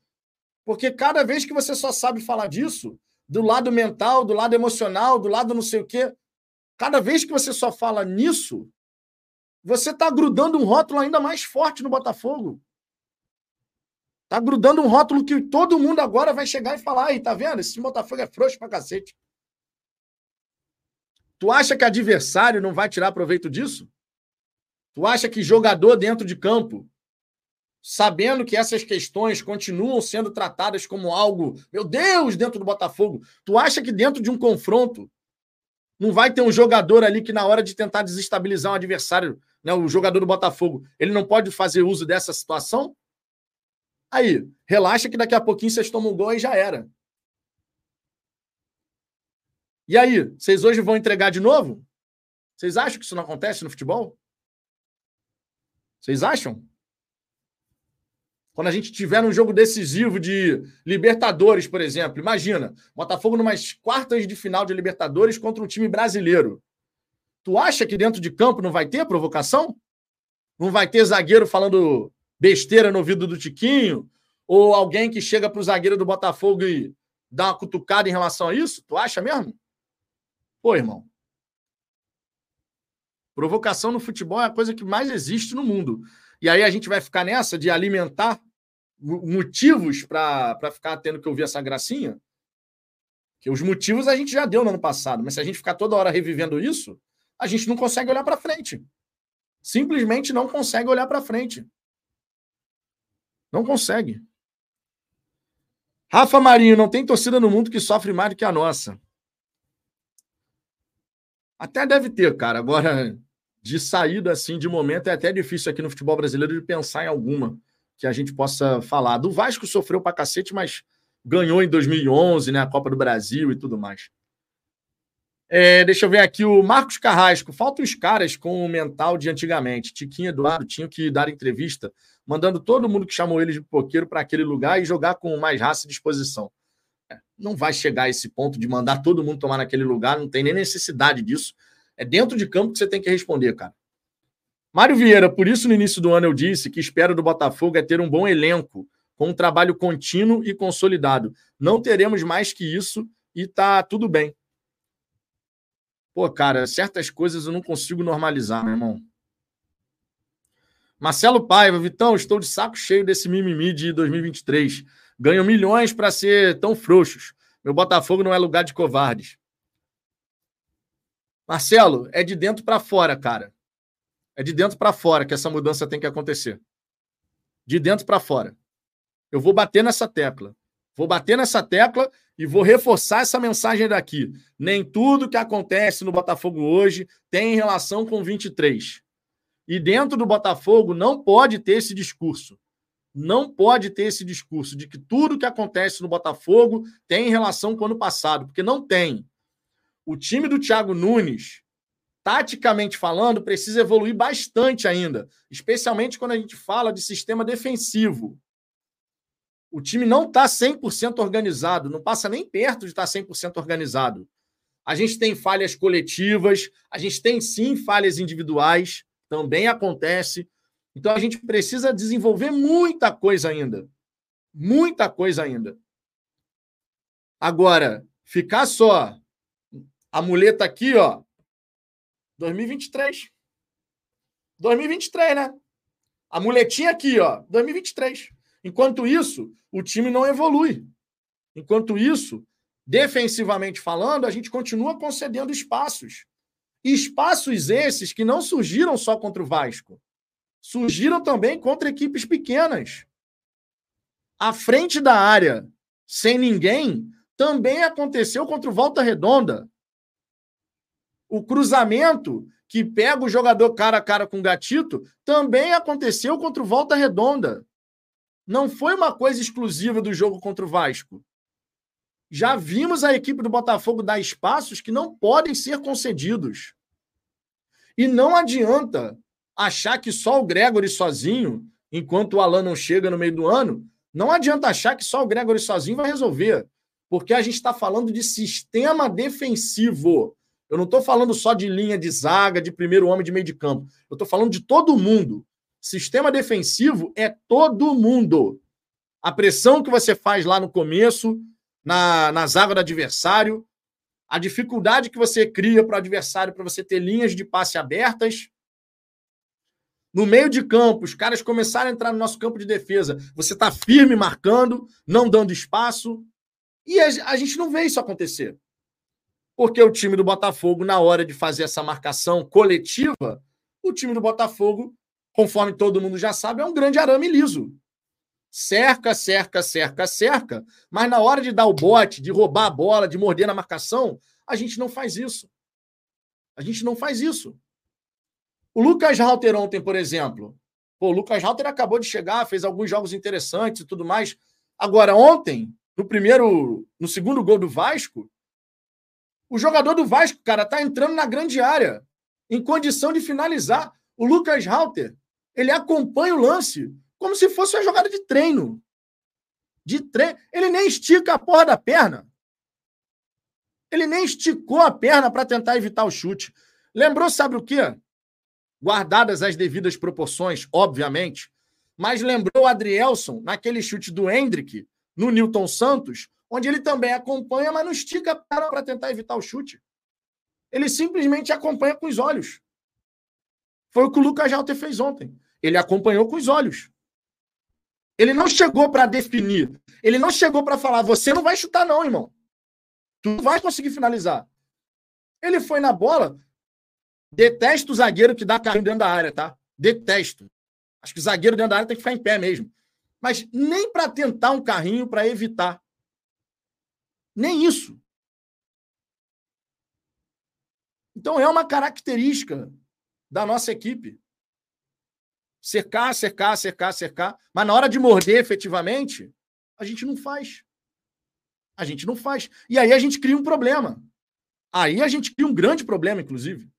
Porque cada vez que você só sabe falar disso, do lado mental, do lado emocional, do lado não sei o quê, cada vez que você só fala nisso, você está grudando um rótulo ainda mais forte no Botafogo. Tá grudando um rótulo que todo mundo agora vai chegar e falar: aí, tá vendo? Esse Botafogo é frouxo pra cacete. Tu acha que adversário não vai tirar proveito disso? Tu acha que jogador dentro de campo, sabendo que essas questões continuam sendo tratadas como algo, meu Deus, dentro do Botafogo, tu acha que dentro de um confronto não vai ter um jogador ali que na hora de tentar desestabilizar um adversário, né, o jogador do Botafogo, ele não pode fazer uso dessa situação? Aí, relaxa que daqui a pouquinho vocês tomam gol e já era. E aí, vocês hoje vão entregar de novo? Vocês acham que isso não acontece no futebol? Vocês acham? Quando a gente tiver um jogo decisivo de Libertadores, por exemplo, imagina, Botafogo numas quartas de final de Libertadores contra um time brasileiro. Tu acha que dentro de campo não vai ter provocação? Não vai ter zagueiro falando besteira no ouvido do Tiquinho? Ou alguém que chega para o zagueiro do Botafogo e dá uma cutucada em relação a isso? Tu acha mesmo? Pô, irmão. Provocação no futebol é a coisa que mais existe no mundo. E aí a gente vai ficar nessa de alimentar motivos para ficar tendo que ouvir essa gracinha? Que os motivos a gente já deu no ano passado, mas se a gente ficar toda hora revivendo isso, a gente não consegue olhar para frente. Simplesmente não consegue olhar para frente. Não consegue. Rafa Marinho, não tem torcida no mundo que sofre mais do que a nossa. Até deve ter, cara. Agora, de saída assim, de momento, é até difícil aqui no futebol brasileiro de pensar em alguma que a gente possa falar. Do Vasco sofreu pra cacete, mas ganhou em 2011, né? A Copa do Brasil e tudo mais. É, deixa eu ver aqui o Marcos Carrasco. Faltam os caras com o mental de antigamente. Tiquinho Eduardo tinham que dar entrevista, mandando todo mundo que chamou eles de poqueiro para aquele lugar e jogar com mais raça e disposição. Não vai chegar a esse ponto de mandar todo mundo tomar naquele lugar, não tem nem necessidade disso. É dentro de campo que você tem que responder, cara. Mário Vieira, por isso no início do ano eu disse que espero do Botafogo é ter um bom elenco, com um trabalho contínuo e consolidado. Não teremos mais que isso e tá tudo bem. Pô, cara, certas coisas eu não consigo normalizar, meu irmão. Marcelo Paiva, Vitão, estou de saco cheio desse mimimi de 2023. Ganho milhões para ser tão frouxos. Meu Botafogo não é lugar de covardes. Marcelo, é de dentro para fora, cara. É de dentro para fora que essa mudança tem que acontecer. De dentro para fora. Eu vou bater nessa tecla. Vou bater nessa tecla e vou reforçar essa mensagem daqui. Nem tudo que acontece no Botafogo hoje tem relação com 23. E dentro do Botafogo não pode ter esse discurso. Não pode ter esse discurso de que tudo que acontece no Botafogo tem relação com o ano passado, porque não tem. O time do Thiago Nunes taticamente falando, precisa evoluir bastante ainda, especialmente quando a gente fala de sistema defensivo. O time não está 100% organizado, não passa nem perto de estar tá 100% organizado. A gente tem falhas coletivas, a gente tem sim falhas individuais, também acontece. Então a gente precisa desenvolver muita coisa ainda. Muita coisa ainda. Agora, ficar só a muleta aqui, ó, 2023. 2023, né? A muletinha aqui, ó, 2023. Enquanto isso, o time não evolui. Enquanto isso, defensivamente falando, a gente continua concedendo espaços. Espaços esses que não surgiram só contra o Vasco. Surgiram também contra equipes pequenas. À frente da área, sem ninguém, também aconteceu contra o Volta Redonda o cruzamento que pega o jogador cara a cara com o Gatito também aconteceu contra o Volta Redonda. Não foi uma coisa exclusiva do jogo contra o Vasco. Já vimos a equipe do Botafogo dar espaços que não podem ser concedidos. E não adianta achar que só o Gregory sozinho, enquanto o Alan não chega no meio do ano, não adianta achar que só o Gregory sozinho vai resolver. Porque a gente está falando de sistema defensivo. Eu não estou falando só de linha de zaga, de primeiro homem de meio de campo. Eu estou falando de todo mundo. Sistema defensivo é todo mundo. A pressão que você faz lá no começo, na, na zaga do adversário, a dificuldade que você cria para o adversário para você ter linhas de passe abertas. No meio de campo, os caras começaram a entrar no nosso campo de defesa. Você está firme marcando, não dando espaço. E a, gente não vê isso acontecer. Porque o time do Botafogo, na hora de fazer essa marcação coletiva, o time do Botafogo, conforme todo mundo já sabe, é um grande arame liso. Cerca, cerca, cerca, cerca, mas na hora de dar o bote, de roubar a bola, de morder na marcação, a gente não faz isso. A gente não faz isso. O Lucas Halter ontem, por exemplo, pô, o Lucas Halter acabou de chegar, fez alguns jogos interessantes e tudo mais. Agora, ontem, no primeiro, no segundo gol do Vasco, o jogador do Vasco, cara, tá entrando na grande área, em condição de finalizar. O Lucas Halter, ele acompanha o lance como se fosse uma jogada de treino. De treino. Ele nem estica a porra da perna. Ele nem esticou a perna para tentar evitar o chute. Lembrou, sabe o quê? Guardadas as devidas proporções, obviamente, mas lembrou Adrielson naquele chute do Hendrick no Newton Santos, onde ele também acompanha, mas não estica para tentar evitar o chute. Ele simplesmente acompanha com os olhos. Foi o que o Lucas Jalter fez ontem. Ele acompanhou com os olhos. Ele não chegou para definir. Ele não chegou para falar: você não vai chutar, não, irmão. Tu não vai conseguir finalizar. Ele foi na bola. Detesto o zagueiro que dá carrinho dentro da área, tá? Detesto. Acho que o zagueiro dentro da área tem que ficar em pé mesmo. Mas nem para tentar um carrinho para evitar. Nem isso. Então é uma característica da nossa equipe. Cercar, cercar, cercar, cercar. Mas na hora de morder efetivamente, a gente não faz. A gente não faz. E aí a gente cria um problema. Aí a gente cria um grande problema, inclusive.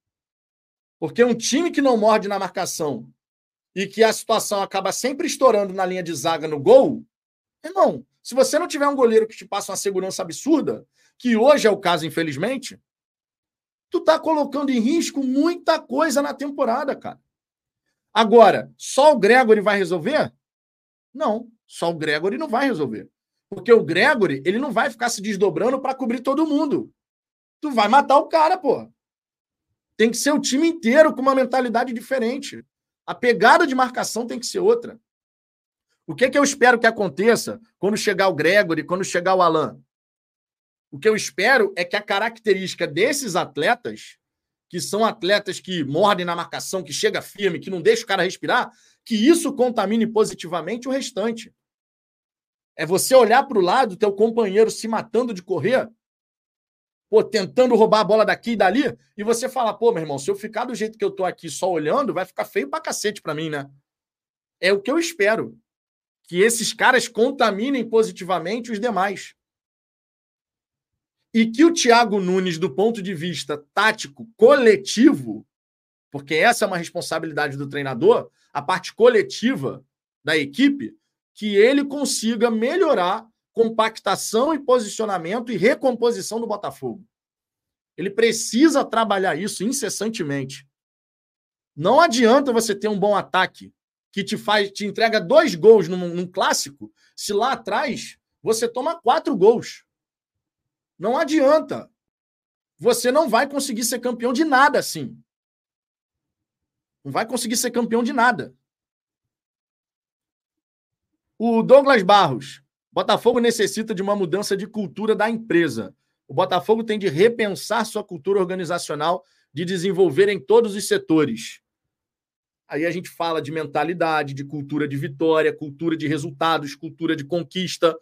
Porque um time que não morde na marcação e que a situação acaba sempre estourando na linha de zaga no gol, irmão, se você não tiver um goleiro que te passa uma segurança absurda, que hoje é o caso, infelizmente, tu tá colocando em risco muita coisa na temporada, cara. Agora, só o Gregory vai resolver? Não, só o Gregory não vai resolver. Porque o Gregory, ele não vai ficar se desdobrando para cobrir todo mundo. Tu vai matar o cara, pô. Tem que ser o time inteiro com uma mentalidade diferente. A pegada de marcação tem que ser outra. O que, que eu espero que aconteça quando chegar o Gregory, quando chegar o Alan? O que eu espero é que a característica desses atletas, que são atletas que mordem na marcação, que chega firme, que não deixa o cara respirar, que isso contamine positivamente o restante. É você olhar para o lado, teu companheiro se matando de correr, pô, tentando roubar a bola daqui e dali, e você fala, pô, meu irmão, se eu ficar do jeito que eu tô aqui só olhando, vai ficar feio pra cacete pra mim, né? É o que eu espero. Que esses caras contaminem positivamente os demais e que o Thiago Nunes, do ponto de vista tático coletivo, porque essa é uma responsabilidade do treinador, a parte coletiva da equipe, que ele consiga melhorar compactação e posicionamento e recomposição do Botafogo. Ele precisa trabalhar isso incessantemente. Não adianta você ter um bom ataque que te faz, te entrega dois gols num, num clássico, se lá atrás você toma quatro gols. Não adianta. Você não vai conseguir ser campeão de nada assim. Não vai conseguir ser campeão de nada. O Douglas Barros. Botafogo necessita de uma mudança de cultura da empresa. O Botafogo tem de repensar sua cultura organizacional, de desenvolver em todos os setores. Aí a gente fala de mentalidade, de cultura de vitória, cultura de resultados, cultura de conquista,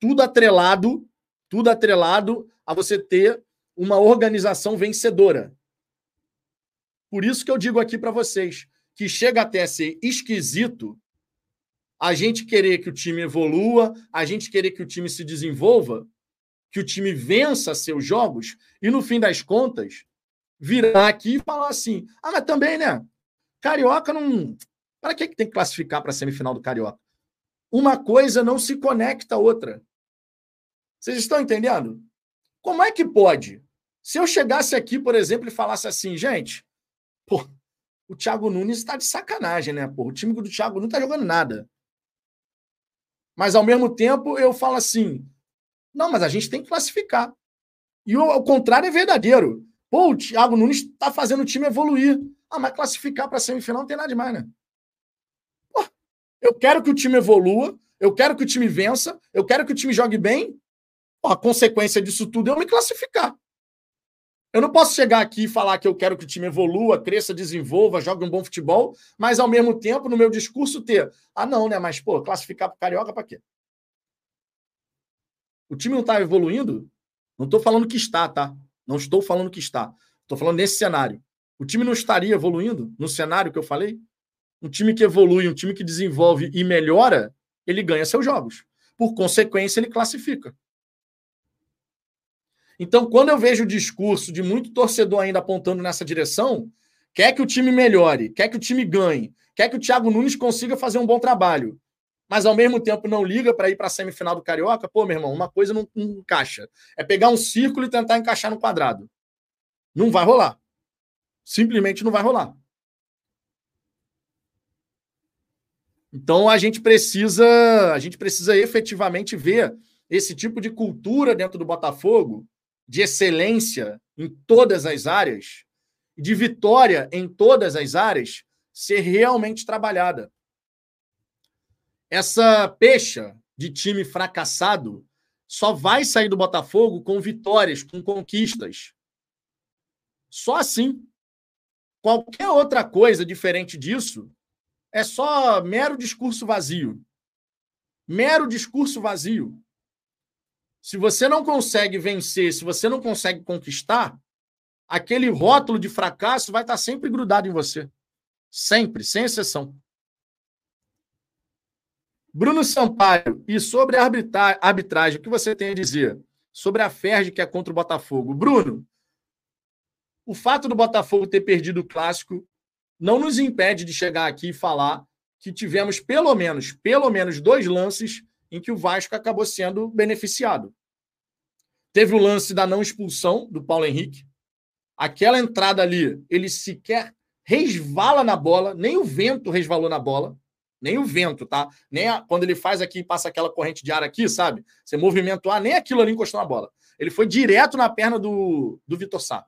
tudo atrelado tudo atrelado a você ter uma organização vencedora. Por isso que eu digo aqui para vocês que chega até a ser esquisito a gente querer que o time evolua, a gente querer que o time se desenvolva, que o time vença seus jogos e no fim das contas virar aqui e falar assim: "Ah, mas também, né? Carioca não para que tem que classificar para a semifinal do Carioca? Uma coisa não se conecta à outra. Vocês estão entendendo? Como é que pode? Se eu chegasse aqui, por exemplo, e falasse assim, gente, pô, o Thiago Nunes está de sacanagem, né? Pô, o time do Thiago não está jogando nada. Mas ao mesmo tempo eu falo assim, não, mas a gente tem que classificar. E o, o contrário é verdadeiro. Pô, o Thiago Nunes está fazendo o time evoluir. Ah, mas classificar para semifinal não tem nada demais, né? Pô, eu quero que o time evolua, eu quero que o time vença, eu quero que o time jogue bem, a consequência disso tudo é eu me classificar. Eu não posso chegar aqui e falar que eu quero que o time evolua, cresça, desenvolva, jogue um bom futebol, mas ao mesmo tempo, no meu discurso, ter. Ah, não, né? Mas, pô, classificar para Carioca para quê? O time não está evoluindo? Não estou falando que está, tá? Não estou falando que está. Estou falando nesse cenário. O time não estaria evoluindo no cenário que eu falei? Um time que evolui, um time que desenvolve e melhora, ele ganha seus jogos. Por consequência, ele classifica. Então, quando eu vejo o discurso de muito torcedor ainda apontando nessa direção, quer que o time melhore, quer que o time ganhe, quer que o Thiago Nunes consiga fazer um bom trabalho, mas ao mesmo tempo não liga para ir para a semifinal do Carioca, pô, meu irmão, uma coisa não, não encaixa. É pegar um círculo e tentar encaixar no quadrado. Não vai rolar. Simplesmente não vai rolar. Então a gente precisa, a gente precisa efetivamente ver esse tipo de cultura dentro do Botafogo, de excelência em todas as áreas, de vitória em todas as áreas, ser realmente trabalhada. Essa pecha de time fracassado só vai sair do Botafogo com vitórias, com conquistas. Só assim. Qualquer outra coisa diferente disso é só mero discurso vazio. Mero discurso vazio. Se você não consegue vencer, se você não consegue conquistar, aquele rótulo de fracasso vai estar sempre grudado em você. Sempre, sem exceção. Bruno Sampaio, e sobre a arbitragem, o que você tem a dizer sobre a Ferge que é contra o Botafogo? Bruno, o fato do Botafogo ter perdido o clássico não nos impede de chegar aqui e falar que tivemos pelo menos, pelo menos dois lances em que o Vasco acabou sendo beneficiado. Teve o lance da não expulsão do Paulo Henrique. Aquela entrada ali, ele sequer resvala na bola, nem o vento resvalou na bola, nem o vento, tá? Nem a, quando ele faz aqui, passa aquela corrente de ar aqui, sabe? Você movimenta o ar, nem aquilo ali encostou na bola. Ele foi direto na perna do, do Vitor Sá.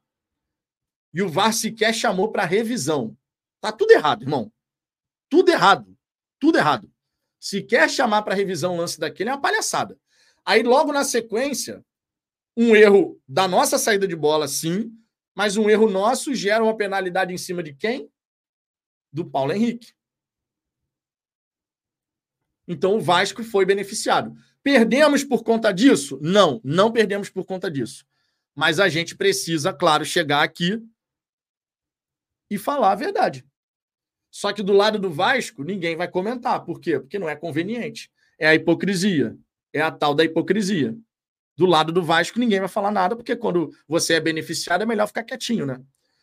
E o VAR sequer chamou para revisão. Tá tudo errado, irmão. Tudo errado. Tudo errado. Se quer chamar para revisão o lance daquele, é uma palhaçada. Aí, logo na sequência, um erro da nossa saída de bola, sim, mas um erro nosso gera uma penalidade em cima de quem? Do Paulo Henrique. Então o Vasco foi beneficiado. Perdemos por conta disso? Não, não perdemos por conta disso. Mas a gente precisa, claro, chegar aqui e falar a verdade. Só que do lado do Vasco, ninguém vai comentar. Por quê? Porque não é conveniente. É a hipocrisia. É a tal da hipocrisia. Do lado do Vasco, ninguém vai falar nada, porque quando você é beneficiado, é melhor ficar quietinho, né?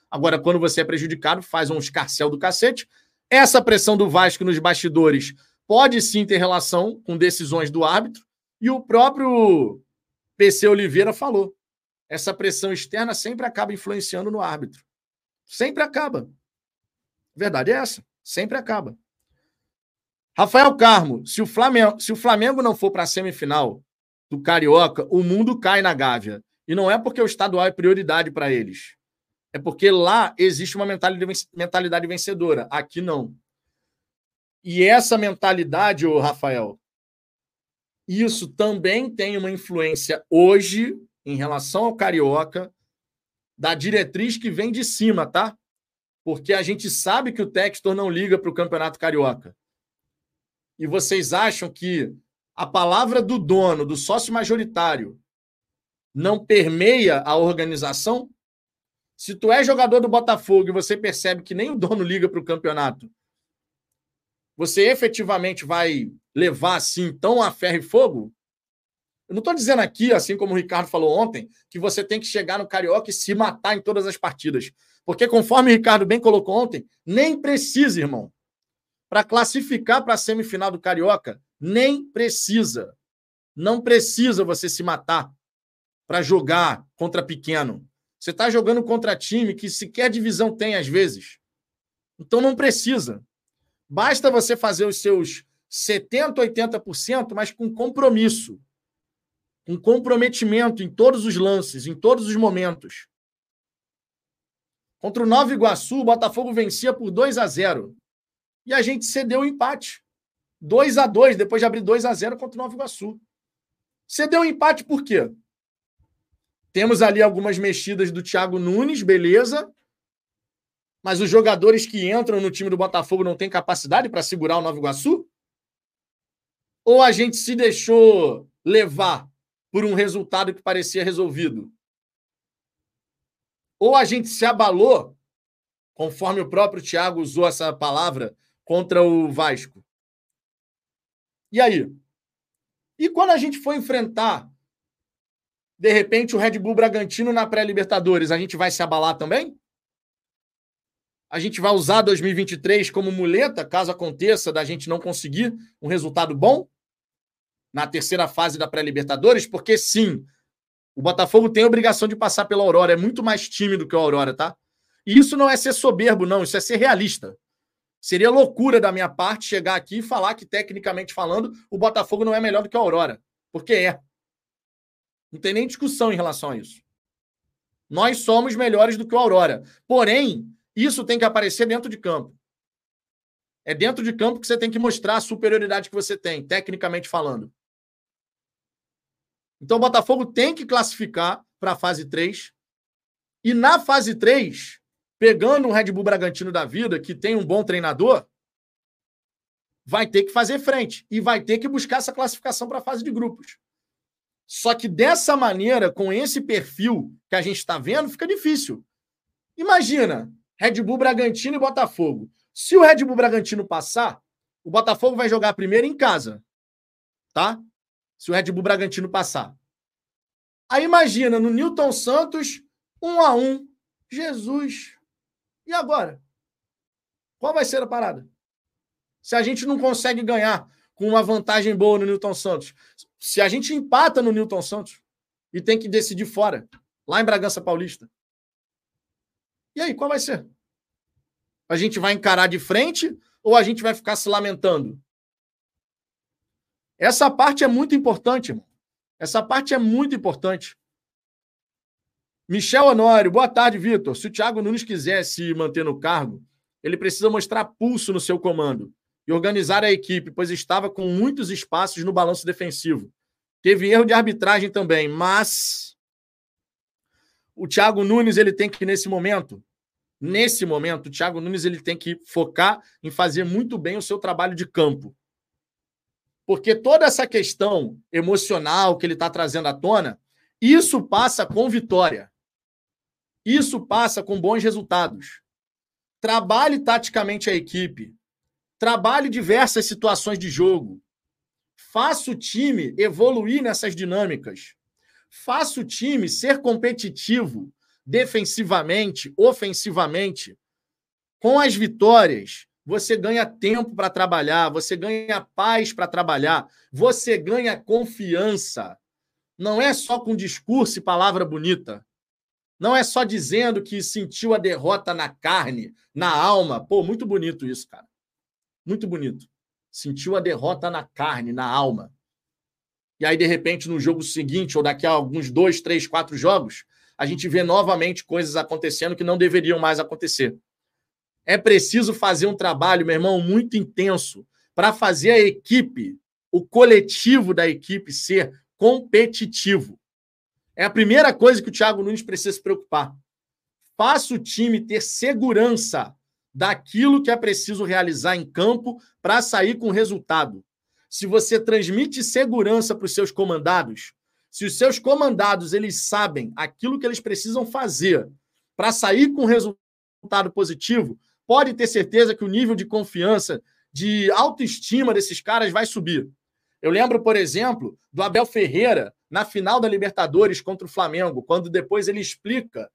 Agora, quando você é prejudicado, faz um escarcel do cacete. Essa pressão do Vasco nos bastidores pode sim ter relação com decisões do árbitro. E o próprio PC Oliveira falou. Essa pressão externa sempre acaba influenciando no árbitro. Sempre acaba. Verdade é essa. Sempre acaba. Rafael Carmo, se o Flamengo, se o Flamengo não for para a semifinal do Carioca, o mundo cai na Gávea. E não é porque o estadual é prioridade para eles. É porque lá existe uma mentalidade vencedora. Aqui não. E essa mentalidade, ô Rafael, isso também tem uma influência hoje em relação ao Carioca da diretriz que vem de cima, tá? Porque a gente sabe que o Textor não liga para o Campeonato Carioca. E vocês acham que a palavra do dono, do sócio majoritário, não permeia a organização? Se tu é jogador do Botafogo e você percebe que nem o dono liga para o campeonato, você efetivamente vai levar assim tão a ferro e fogo? Eu não estou dizendo aqui, assim como o Ricardo falou ontem, que você tem que chegar no Carioca e se matar em todas as partidas. Porque, conforme o Ricardo bem colocou ontem, nem precisa, irmão. Para classificar para a semifinal do Carioca, nem precisa. Não precisa você se matar para jogar contra pequeno. Você está jogando contra time que sequer divisão tem às vezes. Então não precisa. Basta você fazer os seus 70%, 80%, mas com compromisso um comprometimento em todos os lances, em todos os momentos. Contra o Nova Iguaçu, o Botafogo vencia por 2 a 0 E a gente cedeu o empate. 2 a 2 depois de abrir 2 a 0 contra o Nova Iguaçu. Cedeu o empate por quê? Temos ali algumas mexidas do Thiago Nunes, beleza. Mas os jogadores que entram no time do Botafogo não têm capacidade para segurar o Nova Iguaçu? Ou a gente se deixou levar por um resultado que parecia resolvido. Ou a gente se abalou, conforme o próprio Thiago usou essa palavra, contra o Vasco. E aí? E quando a gente for enfrentar, de repente, o Red Bull Bragantino na pré-Libertadores, a gente vai se abalar também? A gente vai usar 2023 como muleta, caso aconteça da gente não conseguir um resultado bom? na terceira fase da pré-Libertadores, porque sim, o Botafogo tem a obrigação de passar pela Aurora. É muito mais time do que o Aurora, tá? E isso não é ser soberbo, não, isso é ser realista. Seria loucura da minha parte chegar aqui e falar que, tecnicamente falando, o Botafogo não é melhor do que a Aurora. Porque é. Não tem nem discussão em relação a isso. Nós somos melhores do que o Aurora. Porém, isso tem que aparecer dentro de campo. É dentro de campo que você tem que mostrar a superioridade que você tem, tecnicamente falando. Então o Botafogo tem que classificar para a fase 3. E na fase 3, pegando um Red Bull Bragantino da vida, que tem um bom treinador, vai ter que fazer frente e vai ter que buscar essa classificação para a fase de grupos. Só que dessa maneira, com esse perfil que a gente está vendo, fica difícil. Imagina, Red Bull Bragantino e Botafogo. Se o Red Bull Bragantino passar, o Botafogo vai jogar primeiro em casa. Tá? Se o Red Bull Bragantino passar. Aí imagina, no Newton Santos, um a um. Jesus. E agora? Qual vai ser a parada? Se a gente não consegue ganhar com uma vantagem boa no Newton Santos, se a gente empata no Newton Santos e tem que decidir fora, lá em Bragança Paulista, e aí, qual vai ser? A gente vai encarar de frente ou a gente vai ficar se lamentando? Essa parte é muito importante, irmão. Essa parte é muito importante. Michel Honório, boa tarde, Vitor. Se o Thiago Nunes quiser se manter no cargo, ele precisa mostrar pulso no seu comando e organizar a equipe, pois estava com muitos espaços no balanço defensivo. Teve erro de arbitragem também, mas o Thiago Nunes ele tem que nesse momento, nesse momento, o Thiago Nunes ele tem que focar em fazer muito bem o seu trabalho de campo. Porque toda essa questão emocional que ele está trazendo à tona, isso passa com vitória. Isso passa com bons resultados. Trabalhe taticamente a equipe. Trabalhe diversas situações de jogo. Faça o time evoluir nessas dinâmicas. Faça o time ser competitivo defensivamente, ofensivamente. Com as vitórias, você ganha tempo para trabalhar, você ganha paz para trabalhar, você ganha confiança. Não é só com discurso e palavra bonita. Não é só dizendo que sentiu a derrota na carne, na alma. Pô, muito bonito isso, cara. Muito bonito. Sentiu a derrota na carne, na alma. E aí, de repente, no jogo seguinte, ou daqui a alguns dois, três, quatro jogos, a gente vê novamente coisas acontecendo que não deveriam mais acontecer. É preciso fazer um trabalho, meu irmão, muito intenso para fazer a equipe, o coletivo da equipe ser competitivo. É a primeira coisa que o Thiago Nunes precisa se preocupar. Faça o time ter segurança daquilo que é preciso realizar em campo para sair com resultado. Se você transmite segurança para os seus comandados, se os seus comandados eles sabem aquilo que eles precisam fazer para sair com resultado positivo, pode ter certeza que o nível de confiança, de autoestima desses caras vai subir. Eu lembro, por exemplo, do Abel Ferreira na final da Libertadores contra o Flamengo, quando depois ele explica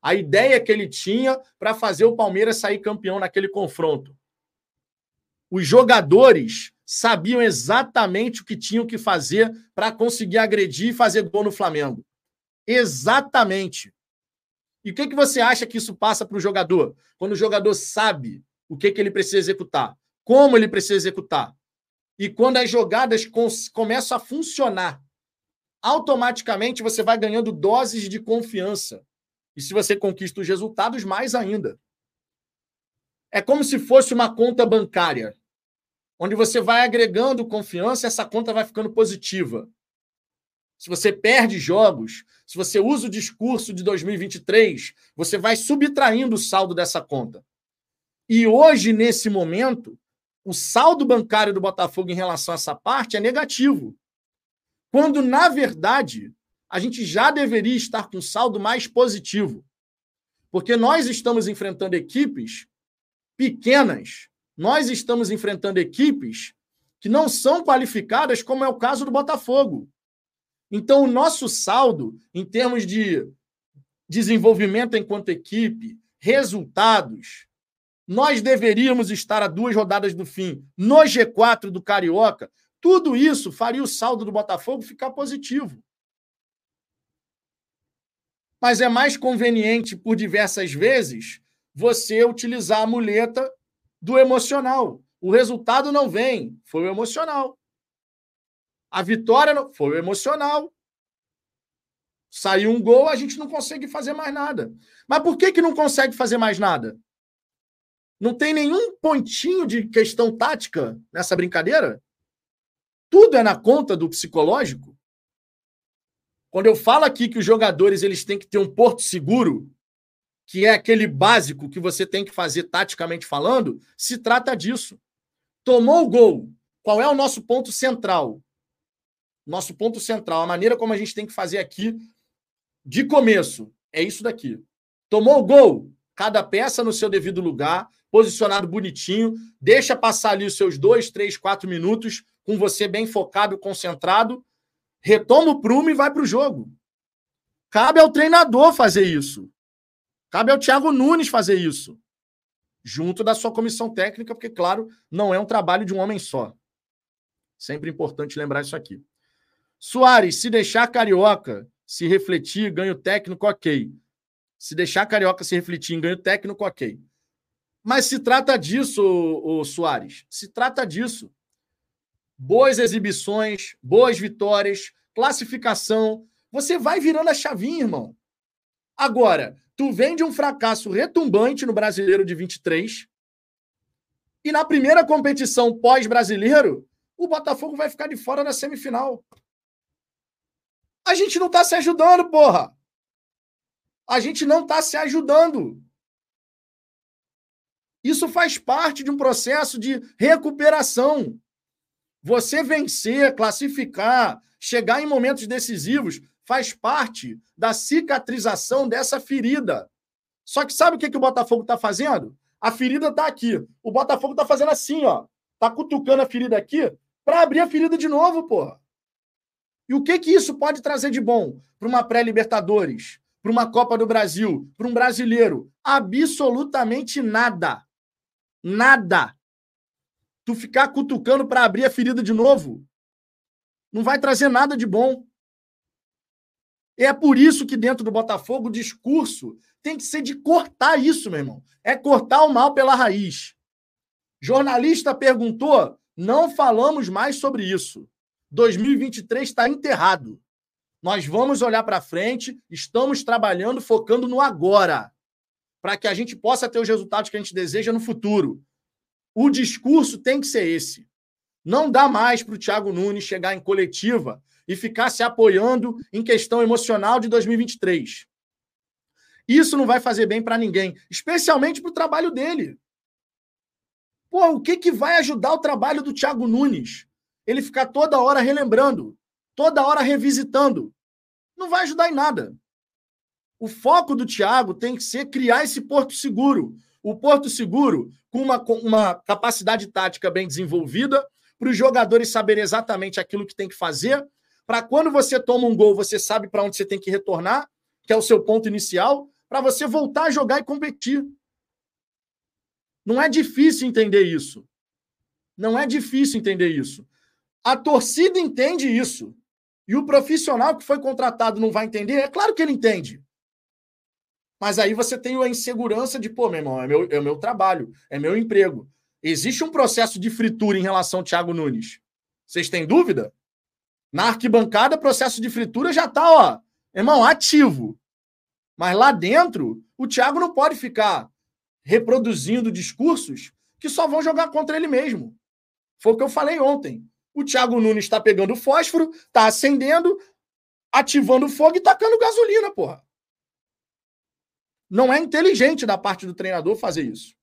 a ideia que ele tinha para fazer o Palmeiras sair campeão naquele confronto. Os jogadores sabiam exatamente o que tinham que fazer para conseguir agredir e fazer gol no Flamengo. Exatamente. E o que, que você acha que isso passa para o jogador? Quando o jogador sabe o que, que ele precisa executar, como ele precisa executar. E quando as jogadas começam a funcionar, automaticamente você vai ganhando doses de confiança. E se você conquista os resultados, mais ainda. É como se fosse uma conta bancária, onde você vai agregando confiança essa conta vai ficando positiva se você perde jogos, se você usa o discurso de 2023, você vai subtraindo o saldo dessa conta. E hoje, nesse momento, o saldo bancário do Botafogo em relação a essa parte é negativo. Quando, na verdade, a gente já deveria estar com saldo mais positivo. Porque nós estamos enfrentando equipes pequenas, nós estamos enfrentando equipes que não são qualificadas, como é o caso do Botafogo. Então, o nosso saldo, em termos de desenvolvimento enquanto equipe, resultados, nós deveríamos estar a duas rodadas do fim no G4 do Carioca. Tudo isso faria o saldo do Botafogo ficar positivo. Mas é mais conveniente, por diversas vezes, você utilizar a muleta do emocional. O resultado não vem, foi o emocional. A vitória foi emocional. Saiu um gol, a gente não consegue fazer mais nada. Mas por que, que não consegue fazer mais nada? Não tem nenhum pontinho de questão tática nessa brincadeira? Tudo é na conta do psicológico? Quando eu falo aqui que os jogadores eles têm que ter um porto seguro, que é aquele básico que você tem que fazer taticamente falando, se trata disso. Tomou o gol. Qual é o nosso ponto central? Nosso ponto central, a maneira como a gente tem que fazer aqui de começo é isso daqui. Tomou o gol, cada peça no seu devido lugar, posicionado bonitinho, deixa passar ali os seus dois, três, quatro minutos com você bem focado, concentrado, retoma o prumo e vai para o jogo. Cabe ao treinador fazer isso. Cabe ao Thiago Nunes fazer isso. Junto da sua comissão técnica, porque, claro, não é um trabalho de um homem só. Sempre importante lembrar isso aqui. Soares, se deixar carioca se refletir, ganho técnico, ok. Se deixar Carioca se refletir em ganho técnico, ok. Mas se trata disso, o, Soares. Se trata disso. Boas exibições, boas vitórias, classificação. Você vai virando a chavinha, irmão. Agora, tu vem de um fracasso retumbante no brasileiro de 23. E na primeira competição pós-brasileiro, o Botafogo vai ficar de fora da semifinal. A gente não está se ajudando, porra. A gente não está se ajudando. Isso faz parte de um processo de recuperação. Você vencer, classificar, chegar em momentos decisivos, faz parte da cicatrização dessa ferida. Só que sabe o que, que o Botafogo está fazendo? A ferida está aqui. O Botafogo está fazendo assim, ó. Está cutucando a ferida aqui para abrir a ferida de novo, porra. E o que, que isso pode trazer de bom para uma pré-Libertadores, para uma Copa do Brasil, para um brasileiro? Absolutamente nada. Nada. Tu ficar cutucando para abrir a ferida de novo não vai trazer nada de bom. É por isso que dentro do Botafogo o discurso tem que ser de cortar isso, meu irmão. É cortar o mal pela raiz. Jornalista perguntou, não falamos mais sobre isso. 2023 está enterrado. Nós vamos olhar para frente, estamos trabalhando, focando no agora, para que a gente possa ter os resultados que a gente deseja no futuro. O discurso tem que ser esse. Não dá mais para o Thiago Nunes chegar em coletiva e ficar se apoiando em questão emocional de 2023. Isso não vai fazer bem para ninguém, especialmente para o trabalho dele. Pô, o que, que vai ajudar o trabalho do Thiago Nunes? Ele ficar toda hora relembrando, toda hora revisitando. Não vai ajudar em nada. O foco do Thiago tem que ser criar esse porto seguro. O porto seguro, com uma, com uma capacidade tática bem desenvolvida, para os jogadores saberem exatamente aquilo que tem que fazer, para quando você toma um gol, você sabe para onde você tem que retornar, que é o seu ponto inicial, para você voltar a jogar e competir. Não é difícil entender isso. Não é difícil entender isso. A torcida entende isso. E o profissional que foi contratado não vai entender? É claro que ele entende. Mas aí você tem a insegurança de, pô, meu irmão, é meu, é meu trabalho, é meu emprego. Existe um processo de fritura em relação ao Thiago Nunes. Vocês têm dúvida? Na arquibancada, processo de fritura já está, ó, irmão, ativo. Mas lá dentro, o Thiago não pode ficar reproduzindo discursos que só vão jogar contra ele mesmo. Foi o que eu falei ontem. O Thiago Nunes está pegando fósforo, está acendendo, ativando fogo e tacando gasolina, porra. Não é inteligente da parte do treinador fazer isso.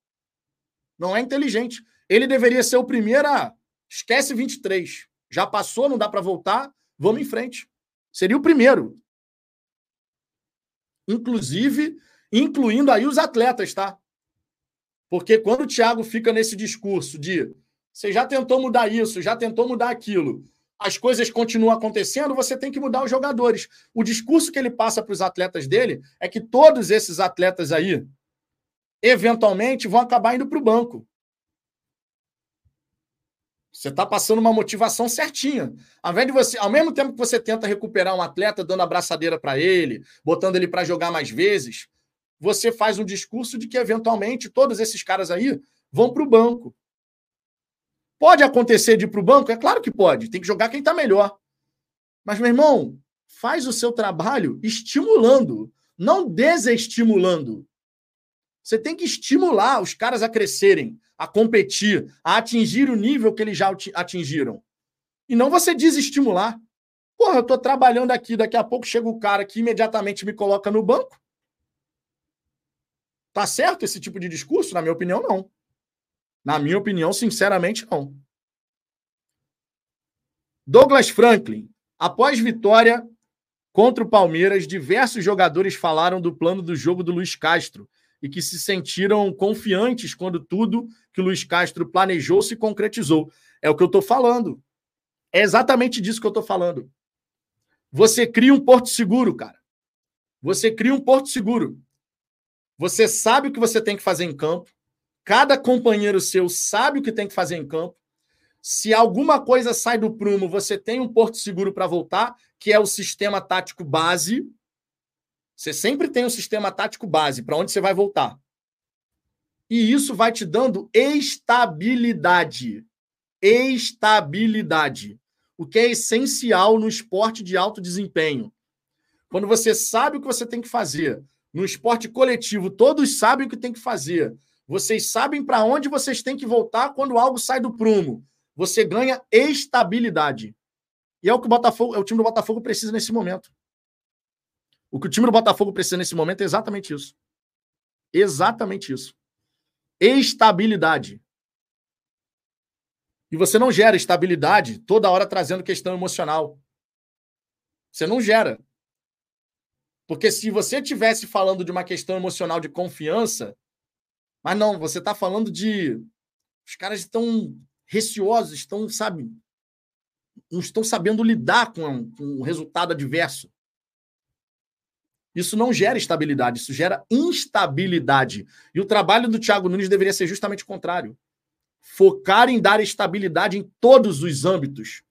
Não é inteligente. Ele deveria ser o primeiro a. Esquece 23. Já passou, não dá para voltar. Vamos em frente. Seria o primeiro. Inclusive, incluindo aí os atletas, tá? Porque quando o Thiago fica nesse discurso de você já tentou mudar isso, já tentou mudar aquilo. As coisas continuam acontecendo, você tem que mudar os jogadores. O discurso que ele passa para os atletas dele é que todos esses atletas aí, eventualmente, vão acabar indo para o banco. Você está passando uma motivação certinha. Ao, invés de você, ao mesmo tempo que você tenta recuperar um atleta dando abraçadeira para ele, botando ele para jogar mais vezes, você faz um discurso de que, eventualmente, todos esses caras aí vão para o banco. Pode acontecer de ir para o banco? É claro que pode. Tem que jogar quem está melhor. Mas, meu irmão, faz o seu trabalho estimulando, não desestimulando. Você tem que estimular os caras a crescerem, a competir, a atingir o nível que eles já atingiram. E não você desestimular. Porra, eu estou trabalhando aqui, daqui a pouco chega o cara que imediatamente me coloca no banco. Tá certo esse tipo de discurso? Na minha opinião, não. Na minha opinião, sinceramente, não. Douglas Franklin, após vitória contra o Palmeiras, diversos jogadores falaram do plano do jogo do Luiz Castro e que se sentiram confiantes quando tudo que o Luiz Castro planejou se concretizou. É o que eu estou falando. É exatamente disso que eu estou falando. Você cria um porto seguro, cara. Você cria um porto seguro. Você sabe o que você tem que fazer em campo. Cada companheiro seu sabe o que tem que fazer em campo. Se alguma coisa sai do prumo, você tem um porto seguro para voltar, que é o sistema tático base. Você sempre tem um sistema tático base para onde você vai voltar. E isso vai te dando estabilidade. Estabilidade. O que é essencial no esporte de alto desempenho. Quando você sabe o que você tem que fazer, no esporte coletivo, todos sabem o que tem que fazer. Vocês sabem para onde vocês têm que voltar quando algo sai do prumo. Você ganha estabilidade. E é o que o Botafogo, é o time do Botafogo precisa nesse momento. O que o time do Botafogo precisa nesse momento é exatamente isso. Exatamente isso. Estabilidade. E você não gera estabilidade toda hora trazendo questão emocional. Você não gera. Porque se você tivesse falando de uma questão emocional de confiança, mas não, você está falando de. Os caras estão receosos, estão, sabe, não estão sabendo lidar com, com o resultado adverso. Isso não gera estabilidade, isso gera instabilidade. E o trabalho do Thiago Nunes deveria ser justamente o contrário. Focar em dar estabilidade em todos os âmbitos